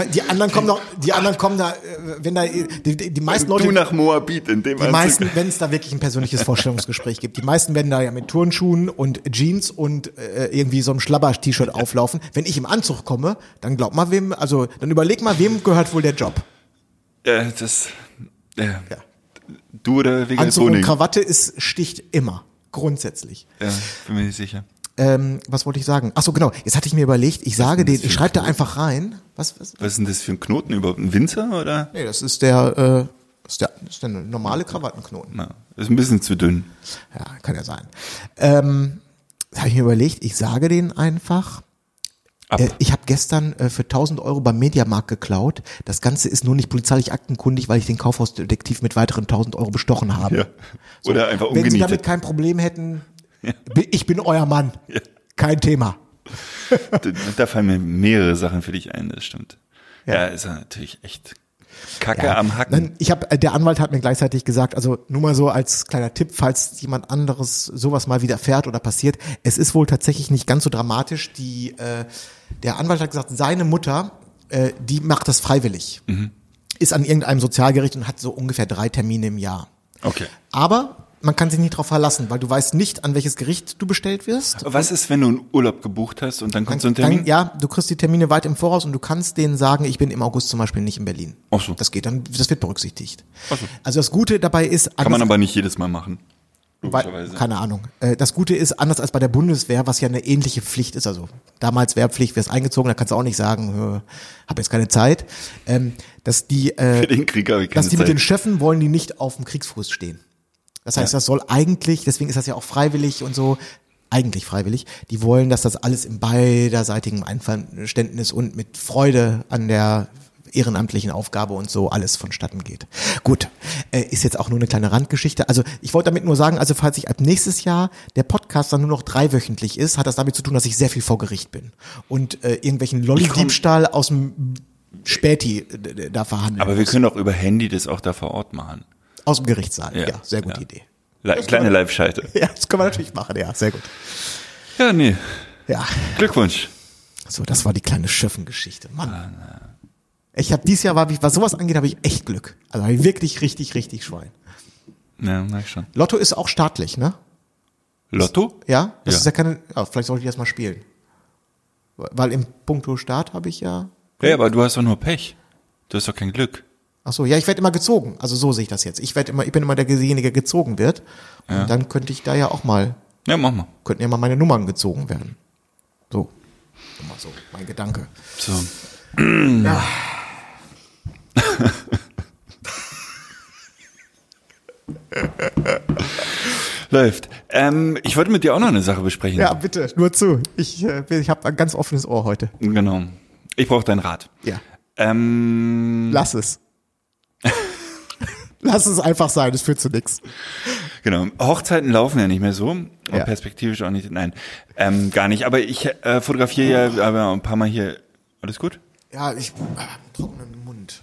Die anderen kommen noch, die anderen kommen da, äh, wenn da, die, die meisten Leute. Du nach Moabit in dem Die meisten, wenn es da wirklich ein persönliches Vorstellungsgespräch gibt, die meisten werden da ja mit Turnschuhen und Jeans und äh, irgendwie so einem Schlabber-T-Shirt auflaufen. Wenn ich im Anzug komme, dann glaub mal wem, also dann überleg mal, wem gehört wohl der Job? Ja, das, ja. ja. Du oder wegen Anzug und Krawatte ist, sticht immer. Grundsätzlich. Ja, bin mir nicht sicher. Ähm, was wollte ich sagen? Ach so, genau. Jetzt hatte ich mir überlegt, ich sage den, ich schreibe da einfach rein. Was, was? Was ist denn das für ein Knoten überhaupt? Ein Winzer oder? Nee, das ist der, äh, ist der, ist der normale Krawattenknoten. Na, ist ein bisschen zu dünn. Ja, kann ja sein. Ähm, habe ich mir überlegt, ich sage den einfach. Äh, ich habe gestern äh, für 1000 Euro beim Mediamarkt geklaut. Das Ganze ist nur nicht polizeilich aktenkundig, weil ich den Kaufhausdetektiv mit weiteren 1000 Euro bestochen habe. Ja. Oder so, einfach ungenietet. Wenn Sie damit kein Problem hätten. Ich bin euer Mann. Ja. Kein Thema. da, da fallen mir mehrere Sachen für dich ein, das stimmt. Ja, ist er natürlich echt Kacke Ja. am Hacken. Ich hab, äh, der Anwalt hat mir gleichzeitig gesagt, also nur mal so als kleiner Tipp, falls jemand anderes sowas mal widerfährt oder passiert, es ist wohl tatsächlich nicht ganz so dramatisch. Die, äh, der Anwalt hat gesagt, seine Mutter, äh, die macht das freiwillig, Mhm. ist an irgendeinem Sozialgericht und hat so ungefähr drei Termine im Jahr. Okay. Aber man kann sich nicht darauf verlassen, weil du weißt nicht, an welches Gericht du bestellt wirst. Was ist, wenn du einen Urlaub gebucht hast und dann kommt so ein Termin? Dann, ja, du kriegst die Termine weit im Voraus und du kannst denen sagen, ich bin im August zum Beispiel nicht in Berlin. Ach so. Das geht dann, das wird berücksichtigt. Ach so. Also das Gute dabei ist, Kann man aber nicht jedes Mal machen. weil, keine Ahnung. Äh, Das Gute ist, anders als bei der Bundeswehr, was ja eine ähnliche Pflicht ist, also damals Wehrpflicht, wirst eingezogen, da kannst du auch nicht sagen, habe jetzt keine Zeit, ähm, dass die, äh, dass die mit Zeit. den Schöffen wollen die nicht auf dem Kriegsfuß stehen. Das heißt, das soll eigentlich, deswegen ist das ja auch freiwillig und so, eigentlich freiwillig, die wollen, dass das alles im beiderseitigen Einverständnis und mit Freude an der ehrenamtlichen Aufgabe und so alles vonstatten geht. Gut, äh, ist jetzt auch nur eine kleine Randgeschichte. Also ich wollte damit nur sagen, also falls ich ab nächstes Jahr der Podcast dann nur noch dreiwöchentlich ist, hat das damit zu tun, dass ich sehr viel vor Gericht bin und äh, irgendwelchen Lolli-Diebstahl aus dem Späti äh, da verhandeln Aber wir können doch über Handy das auch da vor Ort machen. Aus dem Gerichtssaal, ja, Ja, sehr gute ja. Idee. Le kleine Live-Schalte. Ja, das können wir natürlich machen, ja, sehr gut. Ja, nee. Ja, Glückwunsch. so, das war die kleine Schöffengeschichte. Mann. Ich habe dieses Jahr, war, ich- was sowas angeht, habe ich echt Glück. Also hab ich wirklich richtig, richtig Schwein. Ja, merk ich schon. Lotto ist auch staatlich, ne? Lotto? Ja? Das Ja. ist ja keine, ja, vielleicht sollte ich das mal spielen. Weil im Punkto Staat habe ich ja, Ja, aber du hast doch nur Pech. Du hast doch kein Glück. Ach so, ja, ich werde immer gezogen. Also so sehe ich das jetzt. Ich werde immer, ich bin immer derjenige, der gezogen wird. Und dann könnte ich da ja auch mal, Ja, mach mal. könnten ja mal meine Nummern gezogen werden. So. Mal so, mein Gedanke. So. Läuft. Ähm, ich wollte mit dir auch noch eine Sache besprechen. Ja, bitte, nur zu. Ich, äh, ich habe ein ganz offenes Ohr heute. Genau. Ich brauche deinen Rat. Ja. Ähm, Lass es. Lass es einfach sein, es führt zu nichts. genau. Hochzeiten laufen ja nicht mehr so. Und Ja. perspektivisch auch nicht. Nein, ähm, gar nicht. Aber ich äh, fotografiere ja aber ein paar Mal hier. Alles gut? Ja, ich äh, trockenen Mund.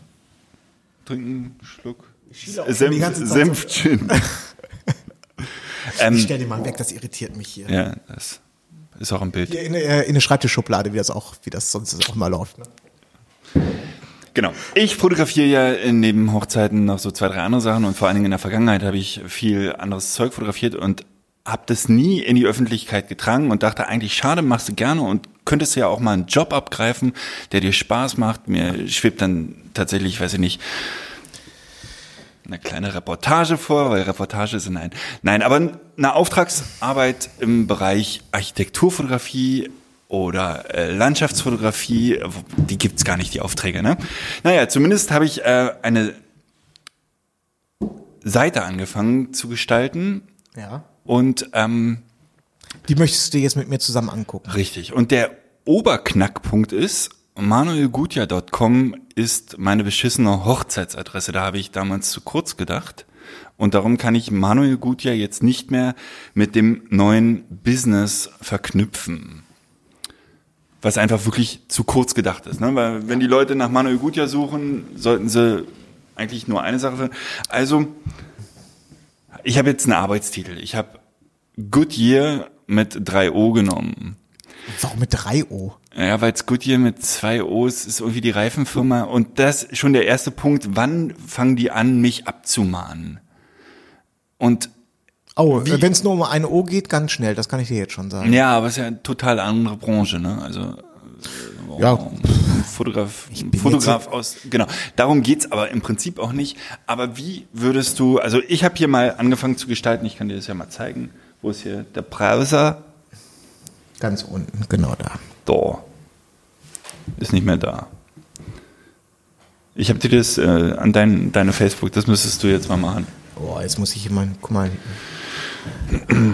Trinken, Schluck. Senf, Senfchen. ähm, Ich stell den mal weg, das irritiert mich hier. ja, das ist auch im Bild. Hier in, eine- in eine Schreibtischschublade, wie das auch, wie das sonst auch mal läuft. Ne? Genau. Ich fotografiere ja neben Hochzeiten noch so zwei, drei andere Sachen und vor allen Dingen in der Vergangenheit habe ich viel anderes Zeug fotografiert und habe das nie in die Öffentlichkeit getragen und dachte eigentlich, schade, machst du gerne und könntest ja auch mal einen Job abgreifen, der dir Spaß macht. Mir schwebt dann tatsächlich, weiß ich nicht, eine kleine Reportage vor, weil Reportage sind ein. Nein, aber eine Auftragsarbeit im Bereich Architekturfotografie oder äh, Landschaftsfotografie, die gibt's gar nicht, die Aufträge. Ne? Naja, zumindest habe ich äh, eine Seite angefangen zu gestalten Ja. und ähm, Die möchtest du jetzt mit mir zusammen angucken. Richtig. Und der Oberknackpunkt ist, manuelgutja.com ist meine beschissene Hochzeitsadresse. Da habe ich damals zu kurz gedacht. Und darum kann ich Manuel Gutja jetzt nicht mehr mit dem neuen Business verknüpfen. Was einfach wirklich zu kurz gedacht ist. Ne? Weil wenn die Leute nach Manuel Gutja suchen, sollten sie eigentlich nur eine Sache finden. Also, ich habe jetzt einen Arbeitstitel. Ich habe Goodyear mit drei O genommen. Warum mit 3 O? Ja, weil es Goodyear mit zwei O's ist irgendwie die Reifenfirma. Und das ist schon der erste Punkt. Wann fangen die an, mich abzumahnen? Und Oh, wenn es nur um eine O geht, ganz schnell, das kann ich dir jetzt schon sagen. ja, aber es ist ja eine total andere Branche, ne? Also äh, Ja. Fotograf, Fotograf aus, genau. Darum geht's aber im Prinzip auch nicht. Aber wie würdest du, also ich habe hier mal angefangen zu gestalten, ich kann dir das ja mal zeigen. Wo ist hier der Browser? Ganz unten, genau da. Da. Ist nicht mehr da. Ich habe dir das äh, an dein, deine Facebook, das müsstest du jetzt mal machen. Oh, jetzt muss ich mal, guck mal.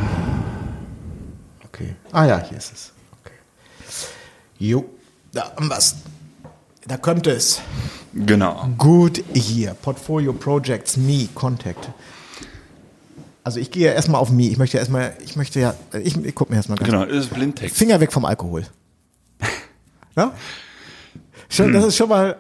Okay. Ah ja, hier ist es. Okay. Jo, da haben wir's. Da kommt es. Genau. Gut hier. Portfolio Projects, Me, Contact. Also ich gehe ja erstmal auf Me. Ich möchte ja erstmal, ich möchte ja, ich, ich guck mir erstmal ganz Genau, das ist Blindtext. Finger weg vom Alkohol. Ja? Schon, das ist schon mal.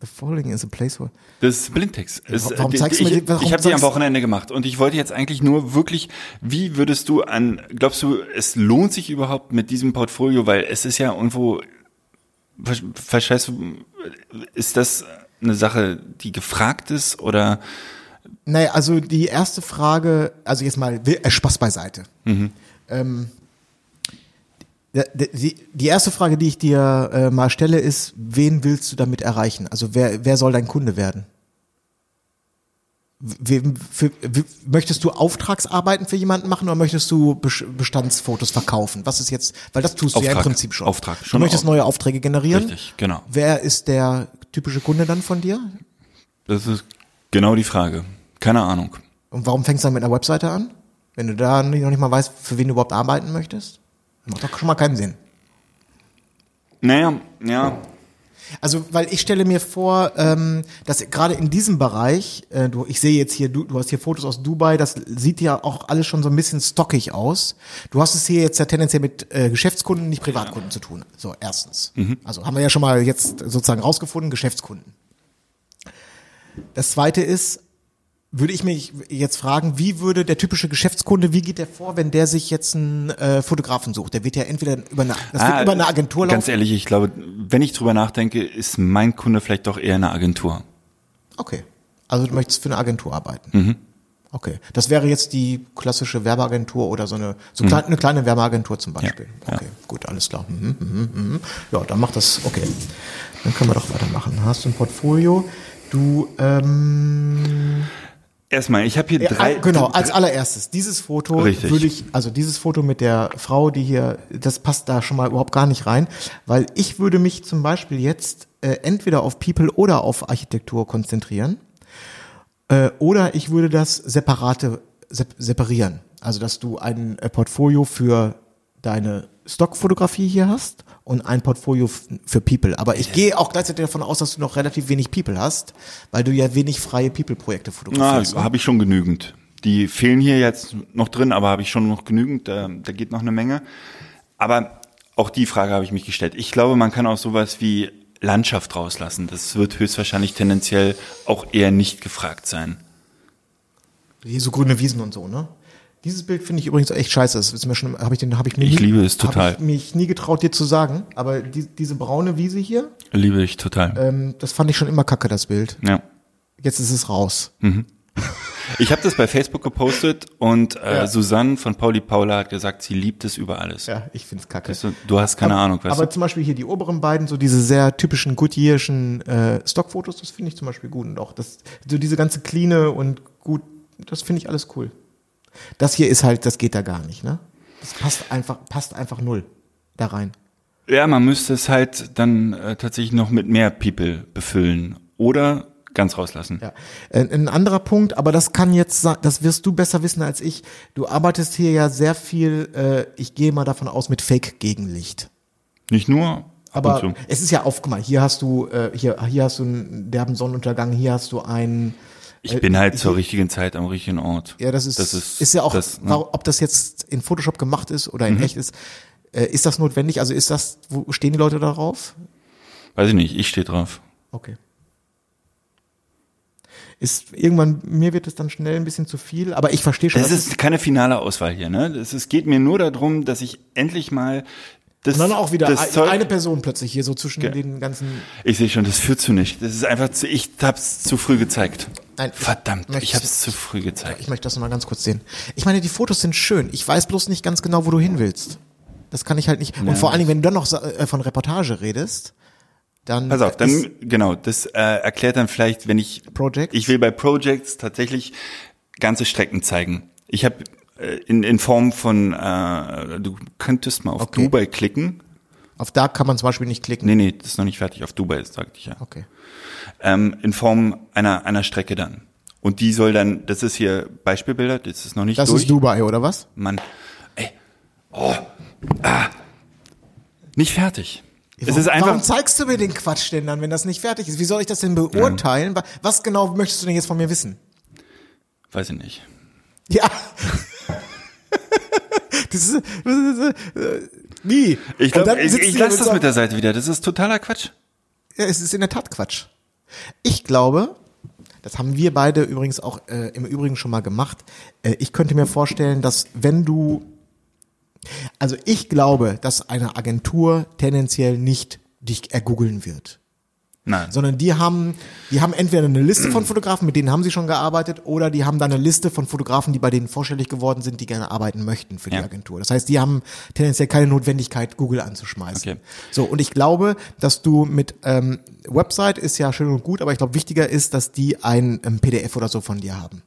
The following is a place where. Das ist Blindtext. Es, warum äh, zeigst du mir ich, die- warum ich habe die am Wochenende gemacht und ich wollte jetzt eigentlich nur wirklich, wie würdest du an, glaubst du, es lohnt sich überhaupt mit diesem Portfolio, weil es ist ja irgendwo, ver- verstehst du, ist das eine Sache, die gefragt ist oder Naja, also die erste Frage, also jetzt mal äh, Spaß beiseite. Ähm, d- d- die, die erste Frage, die ich dir äh, mal stelle, ist, wen willst du damit erreichen? Also wer, wer soll dein Kunde werden? Wem, für, möchtest du Auftragsarbeiten für jemanden machen oder möchtest du Bes- Bestandsfotos verkaufen? Was ist jetzt, weil das tust du ja im Auftrag, Prinzip schon. Auftrag, Du schon möchtest au- neue Aufträge generieren. richtig, genau. Wer ist der typische Kunde dann von dir? Das ist genau die Frage. Keine Ahnung. Und warum fängst du dann mit einer Webseite an? Wenn du da noch nicht mal weißt, für wen du überhaupt arbeiten möchtest? Macht doch schon mal keinen Sinn. Naja, ja, Also, weil ich stelle mir vor, ähm, dass gerade in diesem Bereich, äh, du, ich sehe jetzt hier, du, du hast hier Fotos aus Dubai, das sieht ja auch alles schon so ein bisschen stockig aus. Du hast es hier jetzt ja tendenziell mit äh, Geschäftskunden, nicht Privatkunden zu tun. So, erstens. Also haben wir ja schon mal jetzt sozusagen rausgefunden, Geschäftskunden. Das zweite ist, würde ich mich jetzt fragen, wie würde der typische Geschäftskunde, wie geht der vor, wenn der sich jetzt einen äh, Fotografen sucht? Der wird ja entweder über eine, das wird Ah, über eine Agentur laufen. Ganz ehrlich, ich glaube, wenn ich drüber nachdenke, ist mein Kunde vielleicht doch eher eine Agentur. Okay. Also du möchtest für eine Agentur arbeiten. Mhm. Okay. Das wäre jetzt die klassische Werbeagentur oder so eine, so klein, eine kleine Werbeagentur zum Beispiel. Mhm. Ja, Okay, gut, alles klar. Mhm, mhm, mhm. Ja, dann macht das, okay. Dann können wir doch weitermachen. Hast du ein Portfolio? Du, ähm, Erstmal, ich habe hier ja, drei. genau, als allererstes, dieses Foto Richtig. würde ich, also dieses Foto mit der Frau, die hier, das passt da schon mal überhaupt gar nicht rein, weil ich würde mich zum Beispiel jetzt äh, entweder auf People oder auf Architektur konzentrieren äh, oder ich würde das separate sep separieren, also dass du ein äh, Portfolio für deine Stockfotografie hier hast und ein Portfolio für People. Aber ich gehe auch gleichzeitig davon aus, dass du noch relativ wenig People hast, weil du ja wenig freie People-Projekte Na, fotografierst. ne? habe ich schon genügend. Die fehlen hier jetzt noch drin, aber habe ich schon noch genügend. Da, da geht noch eine Menge. Aber auch die Frage habe ich mich gestellt. Ich glaube, man kann auch sowas wie Landschaft rauslassen. Das wird höchstwahrscheinlich tendenziell auch eher nicht gefragt sein. Hier so grüne Wiesen und so, ne? Dieses Bild finde ich übrigens echt scheiße. Das ist mir schon, habe ich den, habe ich mir Ich nie, liebe es total. Habe ich mich nie getraut, dir zu sagen. Aber die, diese braune Wiese hier, Liebe ich total. ähm, das fand ich schon immer kacke, das Bild. Ja. Jetzt ist es raus. Ich habe das bei Facebook gepostet und äh, Ja. Susanne von Pauli Paula hat gesagt, sie liebt es über alles. Ja, ich finde es kacke. Weißt du, du hast keine aber, Ahnung, weißt Aber du? zum Beispiel hier die oberen beiden, so diese sehr typischen Goodyearschen äh, Stockfotos, das finde ich zum Beispiel gut. Und auch das, so diese ganze cleane und gut, das finde ich alles cool. Das hier ist halt, das geht da gar nicht, ne? Das passt einfach, passt einfach null da rein. Ja, man müsste es halt dann äh, tatsächlich noch mit mehr People befüllen oder ganz rauslassen. Ja. Äh, Ein anderer Punkt, aber das kann jetzt, das wirst du besser wissen als ich. Du arbeitest hier ja sehr viel, äh, ich gehe mal davon aus, mit Fake-Gegenlicht. Nicht nur ab Aber es ist ja auf, guck mal, hier hast du, äh, hier, hier hast du einen derben Sonnenuntergang, hier hast du einen, Ich bin halt ich- zur richtigen Zeit am richtigen Ort. ja, das ist, das ist, ist, ja auch, das, ne? ob das jetzt in Photoshop gemacht ist oder in Mhm. echt ist, äh, ist das notwendig? Also ist das, wo stehen die Leute darauf? Weiß ich nicht, ich stehe drauf. Okay. Ist irgendwann, mir wird es dann schnell ein bisschen zu viel, aber ich verstehe schon. Das ist keine finale Auswahl hier, ne? Es ist, geht mir nur darum, dass ich endlich mal das, Und dann auch wieder das ein- Zeug, eine Person plötzlich hier so zwischen Ge- den ganzen. Ich sehe schon, das führt zu nicht. Das ist einfach zu, ich hab's zu früh gezeigt. Nein, ich Verdammt, möchte- ich hab's zu früh gezeigt. Ich möchte das noch mal ganz kurz sehen. Ich meine, die Fotos sind schön. Ich weiß bloß nicht ganz genau, wo du hin willst. Das kann ich halt nicht. Und vor allen Dingen, wenn du dann noch äh, von Reportage redest, dann. Pass auf, dann, genau, das äh, erklärt dann vielleicht, wenn ich, Projects? ich will bei Projects tatsächlich ganze Strecken zeigen. Ich habe äh, in, in Form von, äh, du könntest mal auf Okay. Dubai klicken. Auf da kann man zum Beispiel nicht klicken. Nee, nee, das ist noch nicht fertig, auf Dubai, das sagte ich ja. Okay. Ähm, in Form einer, einer Strecke dann. Und die soll dann, das ist hier Beispielbilder, das ist noch nicht Das durch. ist Dubai, oder was? Mann, ey, oh, ah, nicht fertig. Es Warum- ist einfach, Warum zeigst du mir den Quatsch denn dann, wenn das nicht fertig ist? Wie soll ich das denn beurteilen? Wa- Was genau möchtest du denn jetzt von mir wissen? weiß ich nicht. Ja. das ist, das ist, Wie? Ich dann ich, ich lasse das so- mit der Seite wieder. Das ist totaler Quatsch. Ja, es ist in der Tat Quatsch. Ich glaube, das haben wir beide übrigens auch äh, im Übrigen schon mal gemacht. Äh, ich könnte mir vorstellen, dass wenn du, also ich glaube, dass eine Agentur tendenziell nicht dich ergoogeln wird. Nein. sondern die haben, die haben entweder eine Liste von Fotografen, mit denen haben sie schon gearbeitet, oder die haben dann eine Liste von Fotografen, die bei denen vorstellig geworden sind, die gerne arbeiten möchten für die Ja. Agentur. Das heißt, die haben tendenziell keine Notwendigkeit, Google anzuschmeißen. Okay. So, und ich glaube, dass du mit ähm, Website ist ja schön und gut, aber ich glaube, wichtiger ist, dass die ein ähm, PDF oder so von dir haben.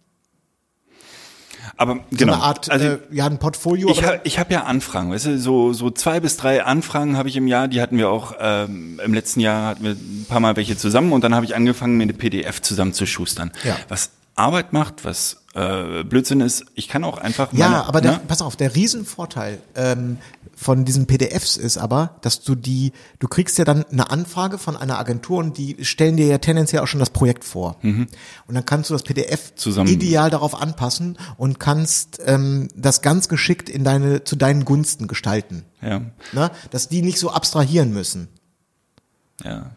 Aber So genau. eine Art, also, äh, ja, ein Portfolio. ich habe ich hab ja Anfragen, weißt du, so, so zwei bis drei Anfragen habe ich im Jahr, die hatten wir auch ähm, im letzten Jahr hatten wir ein paar Mal welche zusammen und dann habe ich angefangen, mir eine PDF zusammenzuschustern. Ja. Was Arbeit macht, was äh, Blödsinn ist, ich kann auch einfach Ja, meine, aber der, ne? pass auf, der Riesenvorteil ähm, von diesen PDFs ist aber, dass du die, du kriegst ja dann eine Anfrage von einer Agentur und die stellen dir ja tendenziell auch schon das Projekt vor. Und dann kannst du das PDF Mhm. Zusammen- ideal darauf anpassen und kannst ähm, das ganz geschickt in deine, zu deinen Gunsten gestalten. ja, Ne? Dass die nicht so abstrahieren müssen. ja.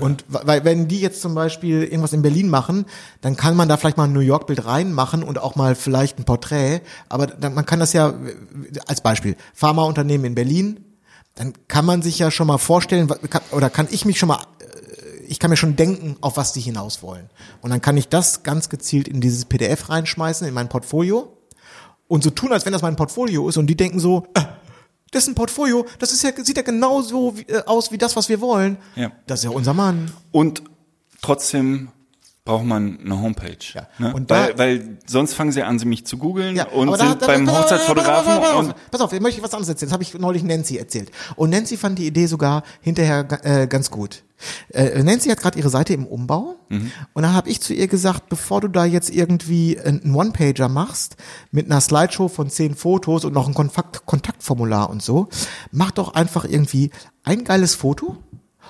Und weil wenn die jetzt zum Beispiel irgendwas in Berlin machen, dann kann man da vielleicht mal ein New York Bild reinmachen und auch mal vielleicht ein Porträt. Aber dann, man kann das ja als Beispiel Pharmaunternehmen in Berlin, dann kann man sich ja schon mal vorstellen oder kann ich mich schon mal äh, ich kann mir schon denken, auf was die hinaus wollen. Und dann kann ich das ganz gezielt in dieses PDF reinschmeißen, in mein Portfolio und so tun, als wenn das mein Portfolio ist und die denken so, äh, ein Portfolio, das ist ja, sieht ja genauso wie, äh, aus wie das, was wir wollen. Ja. Das ist ja unser Mann. Und trotzdem braucht man eine Homepage. Ja. Ne? Und da- weil, weil sonst fangen sie an, sie mich zu googeln Ja, und da- sind da- beim Hochzeitsfotografen pass auf, pass auf, und Pass auf, jetzt möchte ich was anderes erzählen. Das habe ich neulich Nancy erzählt. Und Nancy fand die Idee sogar hinterher äh, ganz gut. Äh, Nancy hat gerade ihre Seite im Umbau Mhm. und dann habe ich zu ihr gesagt, bevor du da jetzt irgendwie einen One-Pager machst mit einer Slideshow von zehn Fotos und noch ein Kontakt Kontaktformular und so, mach doch einfach irgendwie ein geiles Foto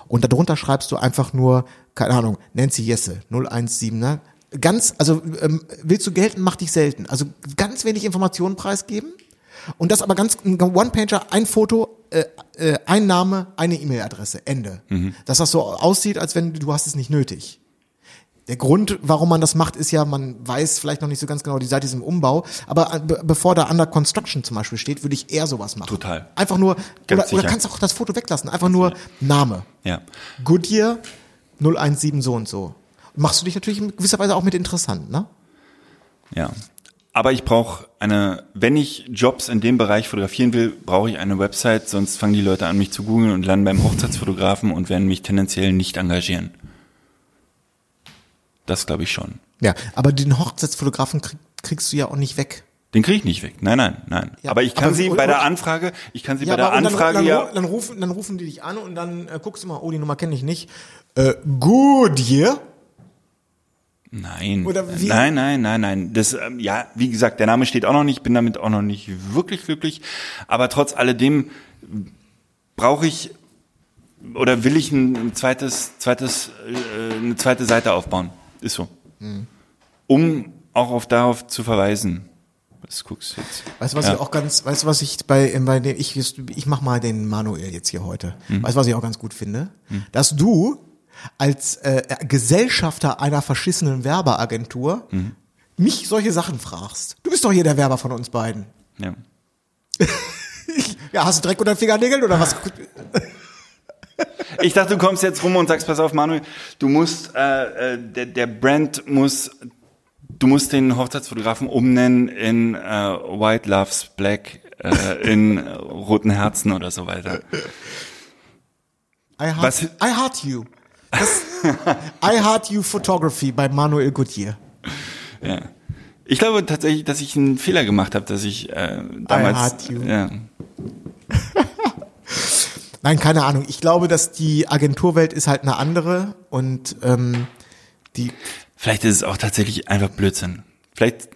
und darunter schreibst du einfach nur, keine Ahnung, Nancy Jesse 017, ne? Ganz, also ähm, willst du gelten, mach dich selten. Also ganz wenig Informationen preisgeben und das aber ganz ein One-Pager, ein Foto, äh, äh, ein Name, eine E-Mail-Adresse, Ende. Dass das so aussieht, als wenn du, du hast es nicht nötig. Der Grund, warum man das macht, ist ja, man weiß vielleicht noch nicht so ganz genau, die Seite ist im Umbau, aber äh, be bevor da Under Construction zum Beispiel steht, würde ich eher sowas machen. Total. Einfach nur, Ganz oder, oder kannst auch das Foto weglassen, einfach nur Name. ja. Goodyear 017 so und so. Machst du dich natürlich in gewisser Weise auch mit interessant, ne? Ja. Aber ich brauche eine, wenn ich Jobs in dem Bereich fotografieren will, brauche ich eine Website, sonst fangen die Leute an, mich zu googeln und landen beim Hochzeitsfotografen und werden mich tendenziell nicht engagieren. Das glaube ich schon. Ja, aber den Hochzeitsfotografen krieg, kriegst du ja auch nicht weg. Den kriege ich nicht weg. Nein, nein, nein. Ja, aber ich kann aber- sie und- bei der Anfrage, ich kann sie bei Ja, der und dann, Anfrage dann, ja. dann, rufen, dann rufen die dich an und dann äh, guckst du mal, oh, die Nummer kenne ich nicht. Äh, Goodyear? Nein. Oder wie- Nein, nein, nein, nein. Das, ähm, ja, wie gesagt, der Name steht auch noch nicht, bin damit auch noch nicht wirklich glücklich. Aber trotz alledem brauche ich oder will ich ein zweites, zweites, äh, eine zweite Seite aufbauen. Ist so. Hm. Um auch auf darauf zu verweisen. Was guckst du jetzt? Weißt du, was Ja. ich auch ganz, weißt du, was ich bei, bei dem, ich, ich mach mal den Manuel jetzt hier heute. Hm. Weißt du, was ich auch ganz gut finde? Dass du als äh, Gesellschafter einer verschissenen Werbeagentur Hm. mich solche Sachen fragst. Du bist doch hier der Werber von uns beiden. Ja. Ja, hast du Dreck unter den Fingernägeln oder was? Ich dachte, du kommst jetzt rum und sagst, pass auf, Manuel, du musst, äh, äh, der, der Brand muss, du musst den Hochzeitsfotografen umnennen in äh, White Loves Black, äh, in äh, roten Herzen oder so weiter. I heart, Was- I heart you. Das, I heart you Photography bei Manuel Goodyear. Ja. Ich glaube tatsächlich, dass ich einen Fehler gemacht habe, dass ich äh, damals. heart you. Ja. Nein, keine Ahnung. Ich glaube, dass die Agenturwelt ist halt eine andere und ähm, die Vielleicht ist es auch tatsächlich einfach Blödsinn. Vielleicht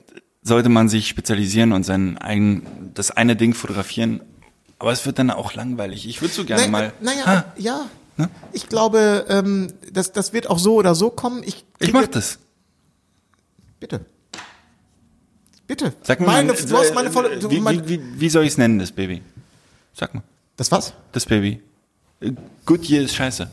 sollte man sich spezialisieren und sein eigen, das eine Ding fotografieren, aber es wird dann auch langweilig. Ich würde so gerne Nein, mal. Naja, Ha, ja. Ne? Ich glaube, ähm, das, das wird auch so oder so kommen. Ich, ich mach das. Bitte. Bitte. Sag mir meine, mal, du hast meine volle. Wie, wie, wie, wie soll ich es nennen, das Baby? Sag mal. Das was? Das Baby. Äh, Goodyear ist scheiße.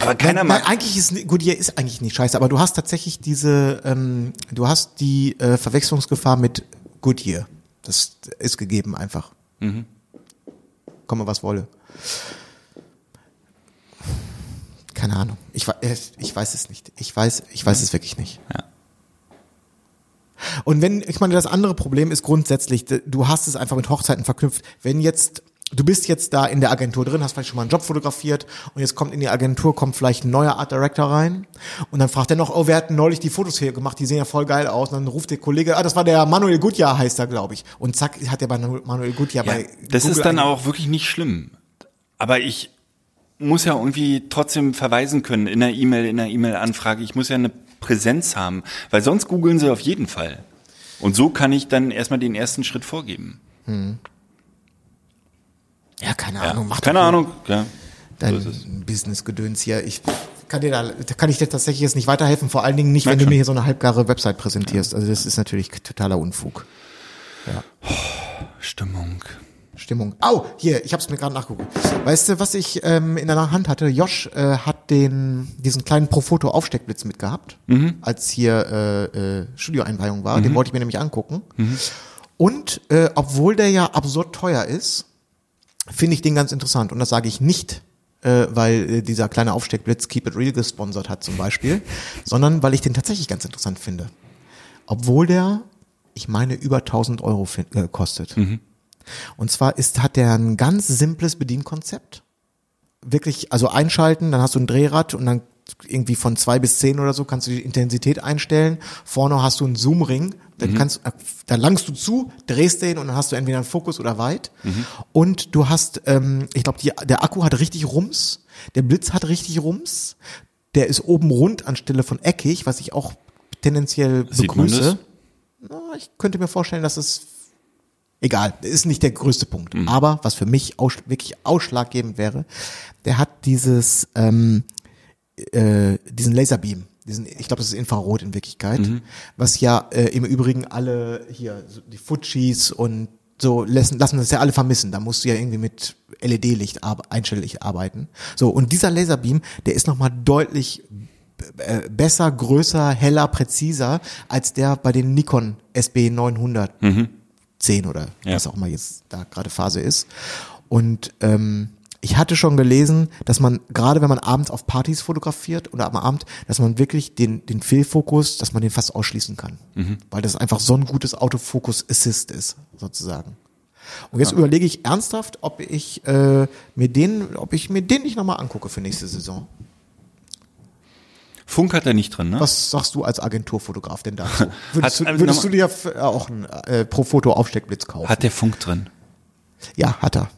Aber keiner nein, mag. nein, eigentlich ist Goodyear ist eigentlich nicht scheiße, aber du hast tatsächlich diese, ähm, du hast die äh, Verwechslungsgefahr mit Goodyear. Das ist gegeben einfach. Mhm. Komme was wolle. Keine Ahnung. Ich, äh, ich weiß es nicht. Ich weiß, ich weiß es wirklich nicht. Ja. Und wenn, ich meine, das andere Problem ist grundsätzlich, du hast es einfach mit Hochzeiten verknüpft. Wenn jetzt, du bist jetzt da in der Agentur drin, hast vielleicht schon mal einen Job fotografiert und jetzt kommt in die Agentur, kommt vielleicht ein neuer Art Director rein und dann fragt er noch, oh, wer hat neulich die Fotos hier gemacht, die sehen ja voll geil aus. Und dann ruft der Kollege, ah, das war der Manuel Gutjahr, heißt er, glaube ich. Und zack, hat er bei Manuel Gutjahr Ja, bei das Google ist dann auch wirklich nicht schlimm. Aber ich muss ja irgendwie trotzdem verweisen können in der E-Mail, in der E-Mail-Anfrage. Ich muss ja eine Präsenz haben, weil sonst googeln sie auf jeden Fall. Und so kann ich dann erstmal den ersten Schritt vorgeben. Ja, keine Ja. Ahnung, mach Keine Ahnung. Ja. dein So. Business-Gedöns hier. Ich kann dir da, kann ich dir tatsächlich jetzt nicht weiterhelfen, vor allen Dingen nicht, wenn Merk du schon. mir hier so eine halbgare Website präsentierst. Also das ist natürlich totaler Unfug. Stimmung. Stimmung. Au, hier, ich habe es mir gerade nachgeguckt. Weißt du, was ich ähm, in der Hand hatte? Josh äh, hat den diesen kleinen Profoto Aufsteckblitz mitgehabt, als hier äh, äh, Studioeinweihung war. Den wollte ich mir nämlich angucken. Und äh, obwohl der ja absurd teuer ist, finde ich den ganz interessant. Und das sage ich nicht, äh, weil äh, dieser kleine Aufsteckblitz Keep It Real gesponsert hat zum Beispiel, sondern weil ich den tatsächlich ganz interessant finde. Obwohl der, ich meine, über 1000 Euro äh, kostet. Und zwar ist, hat der ein ganz simples Bedienkonzept. Wirklich, also einschalten, dann hast du ein Drehrad und dann irgendwie von zwei bis zehn oder so kannst du die Intensität einstellen. Vorne hast du einen Zoomring, dann kannst, äh, da langst du zu, drehst den und dann hast du entweder einen Fokus oder weit. Und du hast, ähm, ich glaube, der Akku hat richtig Rums, der Blitz hat richtig Rums, der ist oben rund anstelle von eckig, was ich auch tendenziell Sieht begrüße. Na, ich könnte mir vorstellen, dass es egal, ist nicht der größte Punkt. Mhm. Aber was für mich aus, wirklich ausschlaggebend wäre, der hat dieses ähm, äh, diesen Laserbeam, diesen, ich glaube, das ist Infrarot in Wirklichkeit, Mhm. was ja äh, im Übrigen alle hier so die Fujis und so lassen, lassen das ja alle vermissen. Da musst du ja irgendwie mit LED-Licht ar einstellig arbeiten. So und dieser Laserbeam, der ist noch mal deutlich äh, besser, größer, heller, präziser als der bei den Nikon SB 900 10 oder Ja. was auch immer jetzt da gerade Phase ist. Und ähm, ich hatte schon gelesen, dass man, gerade wenn man abends auf Partys fotografiert oder am Abend, dass man wirklich den, den Fehlfokus, dass man den fast ausschließen kann. Weil das einfach so ein gutes Autofokus-Assist ist, sozusagen. Und jetzt überlege ich ernsthaft, ob ich äh, mir den, ob ich mir den nicht nochmal angucke für nächste Saison. Funk hat er nicht drin, ne? Was sagst du als Agenturfotograf denn dazu? Würdest, Hat- du, würdest du dir f- äh, auch einen äh, pro Foto Aufsteckblitz kaufen? Hat der Funk drin? ja, hat er.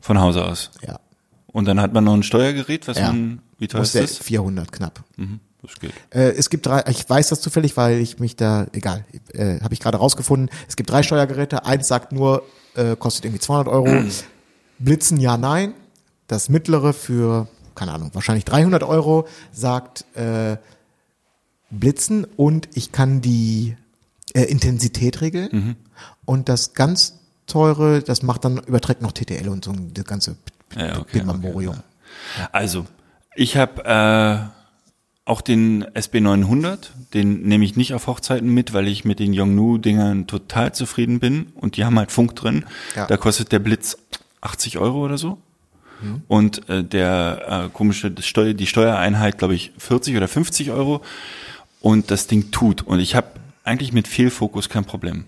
Von Hause aus. Ja. Und dann hat man noch ein Steuergerät, was Ja. man, wie teuer ist das? 400 knapp. Mhm, das geht. Äh, es gibt drei, ich weiß das zufällig, weil ich mich da, egal, äh, habe ich gerade rausgefunden. Es gibt drei Steuergeräte. Eins sagt nur, äh, kostet irgendwie 200 Euro. Blitzen ja, nein. Das mittlere für, keine Ahnung, wahrscheinlich 300 Euro sagt äh, Blitzen und ich kann die äh, Intensität regeln. Mhm. Und das ganz teure, das macht dann, überträgt noch TTL und so das ganze Ja, okay, Bimbamborium. Also, ich habe äh, auch den SB900, den nehme ich nicht auf Hochzeiten mit, weil ich mit den Yongnu-Dingern total zufrieden bin und die haben halt Funk drin. Ja. Da kostet der Blitz 80 Euro oder so. Und äh, der äh, komische Steuer, die Steuereinheit, glaube ich, 40 oder 50 Euro. Und das Ding tut. Und ich habe eigentlich mit Fehlfokus kein Problem.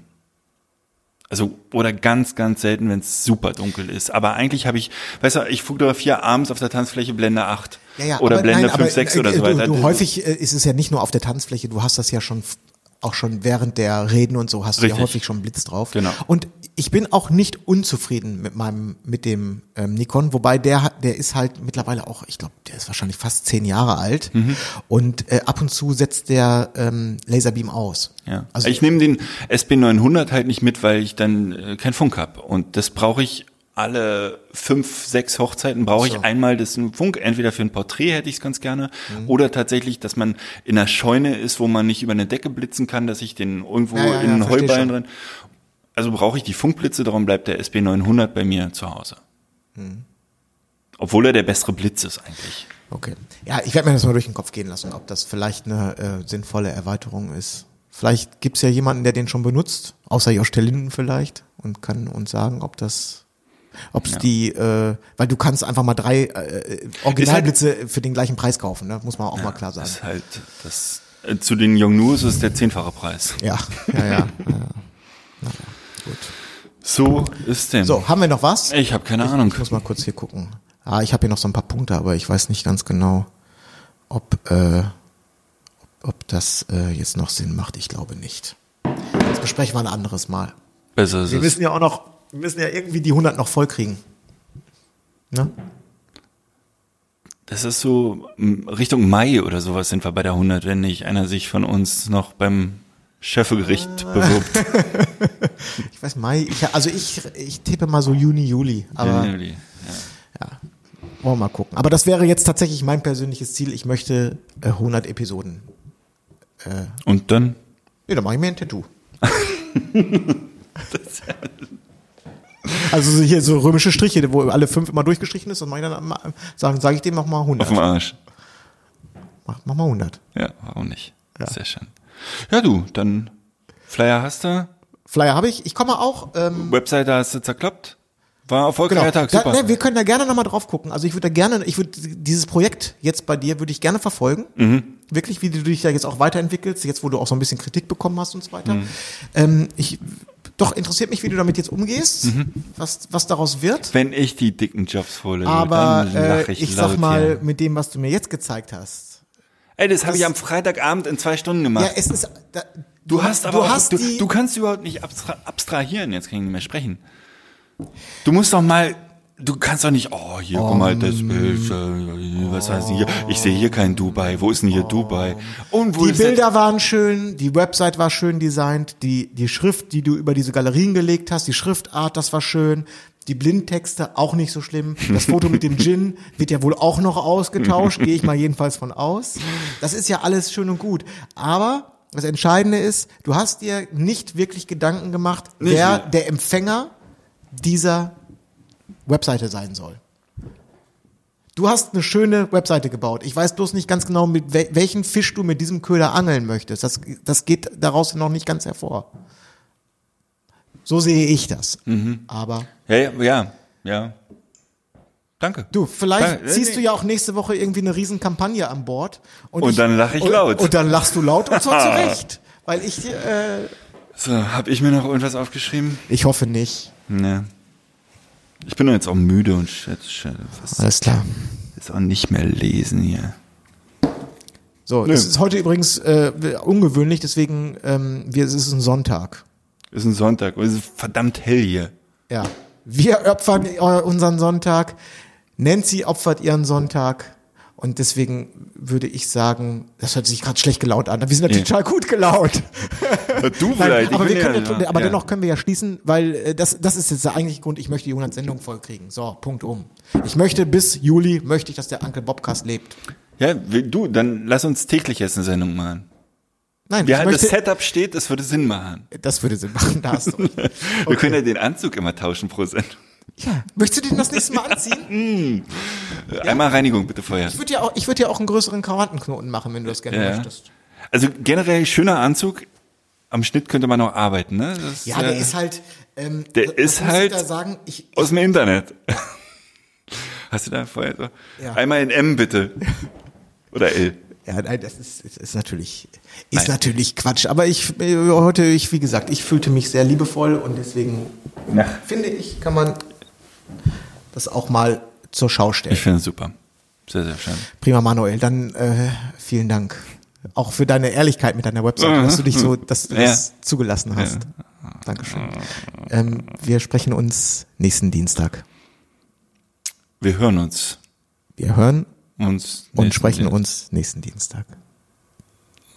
Also, oder ganz, ganz selten, wenn es super dunkel ist. Aber eigentlich habe ich, weißt du, ich fotografiere abends auf der Tanzfläche Blende 8. Ja, ja, oder Blende nein, 5, aber, 6 äh, oder so du, weiter. Du, häufig äh, ist es ja nicht nur auf der Tanzfläche, du hast das ja schon auch schon während der Reden und so hast du Richtig. ja häufig schon Blitz drauf. Genau. Und ich bin auch nicht unzufrieden mit meinem mit dem ähm, Nikon, wobei der hat- der ist halt mittlerweile auch, ich glaube, der ist wahrscheinlich fast zehn Jahre alt Mhm. und äh, ab und zu setzt der ähm, Laserbeam aus. Ja. Also ich nehme den SB900 halt nicht mit, weil ich dann äh, keinen Funk habe. Und das brauche ich alle fünf, sechs Hochzeiten brauche So. ich einmal das Funk. Entweder für ein Porträt hätte ich es ganz gerne Mhm. oder tatsächlich, dass man in einer Scheune ist, wo man nicht über eine Decke blitzen kann, dass ich den irgendwo Ja, ja, ja, in einen versteh Heuballen drin. Also brauche ich die Funkblitze, darum bleibt der SB 900 bei mir zu Hause. Hm. Obwohl er der bessere Blitz ist eigentlich. Okay. Ja, ich werde mir das mal durch den Kopf gehen lassen, ob das vielleicht eine äh, sinnvolle Erweiterung ist. Vielleicht gibt's ja jemanden, der den schon benutzt, außer Josh Linden vielleicht, und kann uns sagen, ob das, ob es Ja. die, äh, weil du kannst einfach mal drei äh, Originalblitze für den gleichen Preis kaufen, ne? muss man auch mal klar sagen. Das ist halt, das, äh, zu den Yongnu's ist der zehnfache Preis. Ja, ja, ja. ja. Naja, gut. So ist denn. So, haben wir noch was? Ich habe keine Ahnung. Ich muss mal kurz hier gucken. Ah, ich habe hier noch so ein paar Punkte, aber ich weiß nicht ganz genau, ob, äh, ob, das äh, jetzt noch Sinn macht. Ich glaube nicht. Das besprechen wir ein anderes Mal. Besser ist Wir es. müssen ja auch noch, wir müssen ja irgendwie die 100 noch voll kriegen. Ne? Das ist so Richtung Mai oder sowas sind wir bei der 100, wenn nicht einer sich von uns noch beim Schöffegericht Ah. bewirbt. Ich weiß Mai, ich, also ich, ich tippe mal so Juni, Juli, aber Juli. ja, wollen wir mal gucken. Aber das wäre jetzt tatsächlich mein persönliches Ziel. Ich möchte äh, 100 Episoden. Und dann? Ja, dann mache ich mir ein Tattoo. also so hier so römische Striche, wo alle fünf immer durchgestrichen ist, und mache ich dann mal, sagen, sage ich dem mach mal Auf 100. dem Arsch. Mach, mach mal 100. Ja, warum nicht? Sehr schön. Ja, du, dann Flyer hast du, Flyer habe ich. Ich komme auch. Ähm, Webseite hast du zerkloppt. War erfolgreicher genau. Tag, Da, super. ne, wir können da gerne nochmal drauf gucken. Also ich würde da gerne, ich würde dieses Projekt jetzt bei dir würde ich gerne verfolgen. Mhm. Wirklich, wie du dich da jetzt auch weiterentwickelst, jetzt wo du auch so ein bisschen Kritik bekommen hast und so weiter. Mhm. Ähm, ich, doch interessiert mich, wie du damit jetzt umgehst, Mhm. was, was daraus wird. Wenn ich die dicken Jobs hole, Aber dann äh, lach ich, ich laut sag mal, hier. mit dem, was du mir jetzt gezeigt hast. Ey, das habe das- ich am Freitagabend in zwei Stunden gemacht. Ja, es ist. Da, Du hast aber du auch, hast du, du kannst überhaupt nicht abstra abstrahieren, jetzt kann ich nicht mehr sprechen. Du musst doch mal, du kannst doch nicht, oh, hier, guck mal, das Bild, äh, was heißt hier? Ich sehe hier kein Dubai. Wo ist denn hier Dubai? Und wo die Bilder waren schön, die Website war schön designt, die, die Schrift, die du über diese Galerien gelegt hast, die Schriftart, das war schön. Die Blindtexte auch nicht so schlimm. Das Foto mit dem Gin wird ja wohl auch noch ausgetauscht, gehe ich mal jedenfalls von aus. Das ist ja alles schön und gut. Aber das Entscheidende ist, du hast dir nicht wirklich Gedanken gemacht, Nicht wer mehr. der Empfänger dieser Webseite sein soll. Du hast eine schöne Webseite gebaut. Ich weiß bloß nicht ganz genau, mit wel welchen Fisch du mit diesem Köder angeln möchtest. Das, das geht daraus noch nicht ganz hervor. So sehe ich das. Aber Ja, ja, ja, ja. Danke. du, vielleicht Danke. ziehst Nee. du ja auch nächste Woche irgendwie eine Riesenkampagne an Bord. Und dann lach ich und, laut. Und dann lachst du laut und zwar zu Recht. Weil ich, äh, So, hab ich mir noch irgendwas aufgeschrieben? ich hoffe nicht. Ne. Ich bin jetzt auch müde und schätze, schätze, was Alles klar. ist auch nicht mehr lesen hier. So, es ist heute übrigens äh, ungewöhnlich, deswegen, ähm, wir, es ist ein Sonntag. Ist ein Sonntag und es ist verdammt hell hier. Ja. Wir opfern äh, unseren Sonntag. Nancy opfert ihren Sonntag. Und deswegen würde ich sagen, das hört sich gerade schlecht gelaunt an. Wir sind natürlich Ja. total gut gelaunt. Du Nein, vielleicht. aber ich wir bin können, ja, aber ja. dennoch können wir ja schließen, weil äh, das, das ist jetzt der eigentliche Grund, ich möchte die 100 Sendungen vollkriegen. So, Punkt um. Ich möchte bis Juli, möchte ich, dass der Uncle Bobcast lebt. Ja, du, dann lass uns täglich jetzt eine Sendung machen. Nein, Wie ich halt das möchte, Setup steht, das würde Sinn machen. das würde Sinn machen, da hast du recht. Wir können ja den Anzug immer tauschen pro Sendung. Ja, möchtest du den das nächste Mal anziehen? Einmal Reinigung bitte vorher. Ich würde ja auch, ich würde ja auch einen größeren Krawattenknoten machen, wenn du das gerne Ja. möchtest. Also generell schöner Anzug. Am Schnitt könnte man noch arbeiten, ne? Das, Ja, der äh, ist halt. Ähm, der ist halt da sagen, ich, aus dem Internet. Hast du da vorher so? Ja. Einmal in M bitte. Oder L. ja, nein, das ist, ist, ist natürlich, ist natürlich Quatsch. Aber ich äh, heute, ich wie gesagt, ich fühlte mich sehr liebevoll und deswegen Ja. finde ich, kann man das auch mal zur Schau stellen. Ich finde es super. Sehr, sehr schön. Prima, Manuel. Dann äh, vielen Dank. Auch für deine Ehrlichkeit mit deiner Website, dass du dich so, dass du Ja. das zugelassen hast. Dankeschön. Ähm, wir sprechen uns nächsten Dienstag. Wir hören uns. Wir hören uns und sprechen Dienst- uns nächsten Dienstag.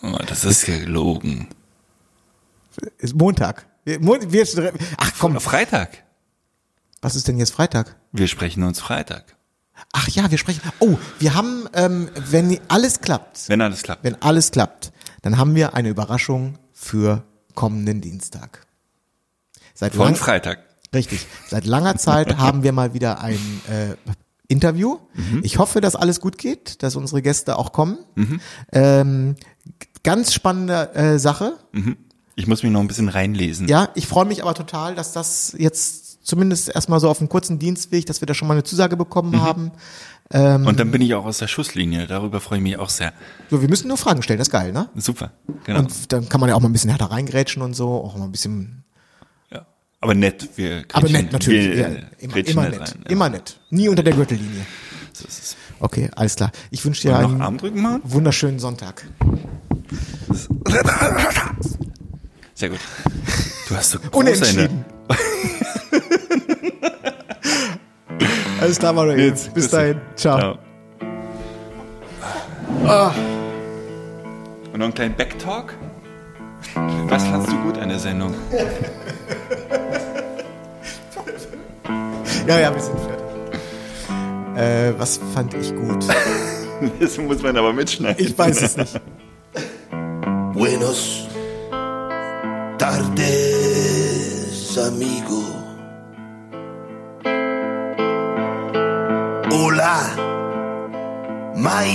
Oh, das ist gelogen. Ist Montag. Wir, wir, ach komm, Freitag. was ist denn jetzt Freitag? Wir sprechen uns Freitag. Ach ja, wir sprechen. Oh, wir haben, ähm, wenn alles klappt, Wenn alles klappt. wenn alles klappt, dann haben wir eine Überraschung für kommenden Dienstag. Seit Von lang- Freitag. Richtig. Seit langer Zeit haben wir mal wieder ein äh, Interview. Ich hoffe, dass alles gut geht, dass unsere Gäste auch kommen. Ähm, g- ganz spannende äh, Sache. Ich muss mich noch ein bisschen reinlesen. Ja, ich freue mich aber total, dass das jetzt zumindest erstmal so auf einem kurzen Dienstweg, dass wir da schon mal eine Zusage bekommen haben. Und dann bin ich auch aus der Schusslinie. Darüber freue ich mich auch sehr. So, wir müssen nur Fragen stellen, das ist geil, ne? Super. Genau. Und dann kann man ja auch mal ein bisschen härter reingrätschen und so, auch mal ein bisschen. Aber nett. Wir aber grätschen- nett natürlich. Wir, ja, immer immer nett rein, ja. immer nett. Nie unter der Gürtellinie. So ist es. Okay, alles klar. Ich wünsche dir einen Armdrücken wunderschönen Sonntag. Sehr gut. Du hast so Unentschieden. Alles klar, Manuel. Jetzt, Bis dahin. Ciao. Ciao. Und noch einen kleinen Backtalk. Was fandst du gut an der Sendung? Ja, ja, wir sind fertig. Äh, was fand ich gut? Das muss man aber mitschneiden. Ich weiß es nicht. Buenos tardes, amigo. Hola, my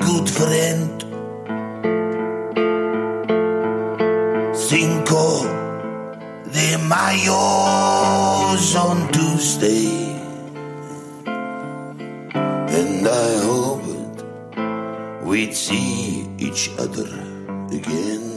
good friend. Mayo's on Tuesday. And I hoped we'd see each other again.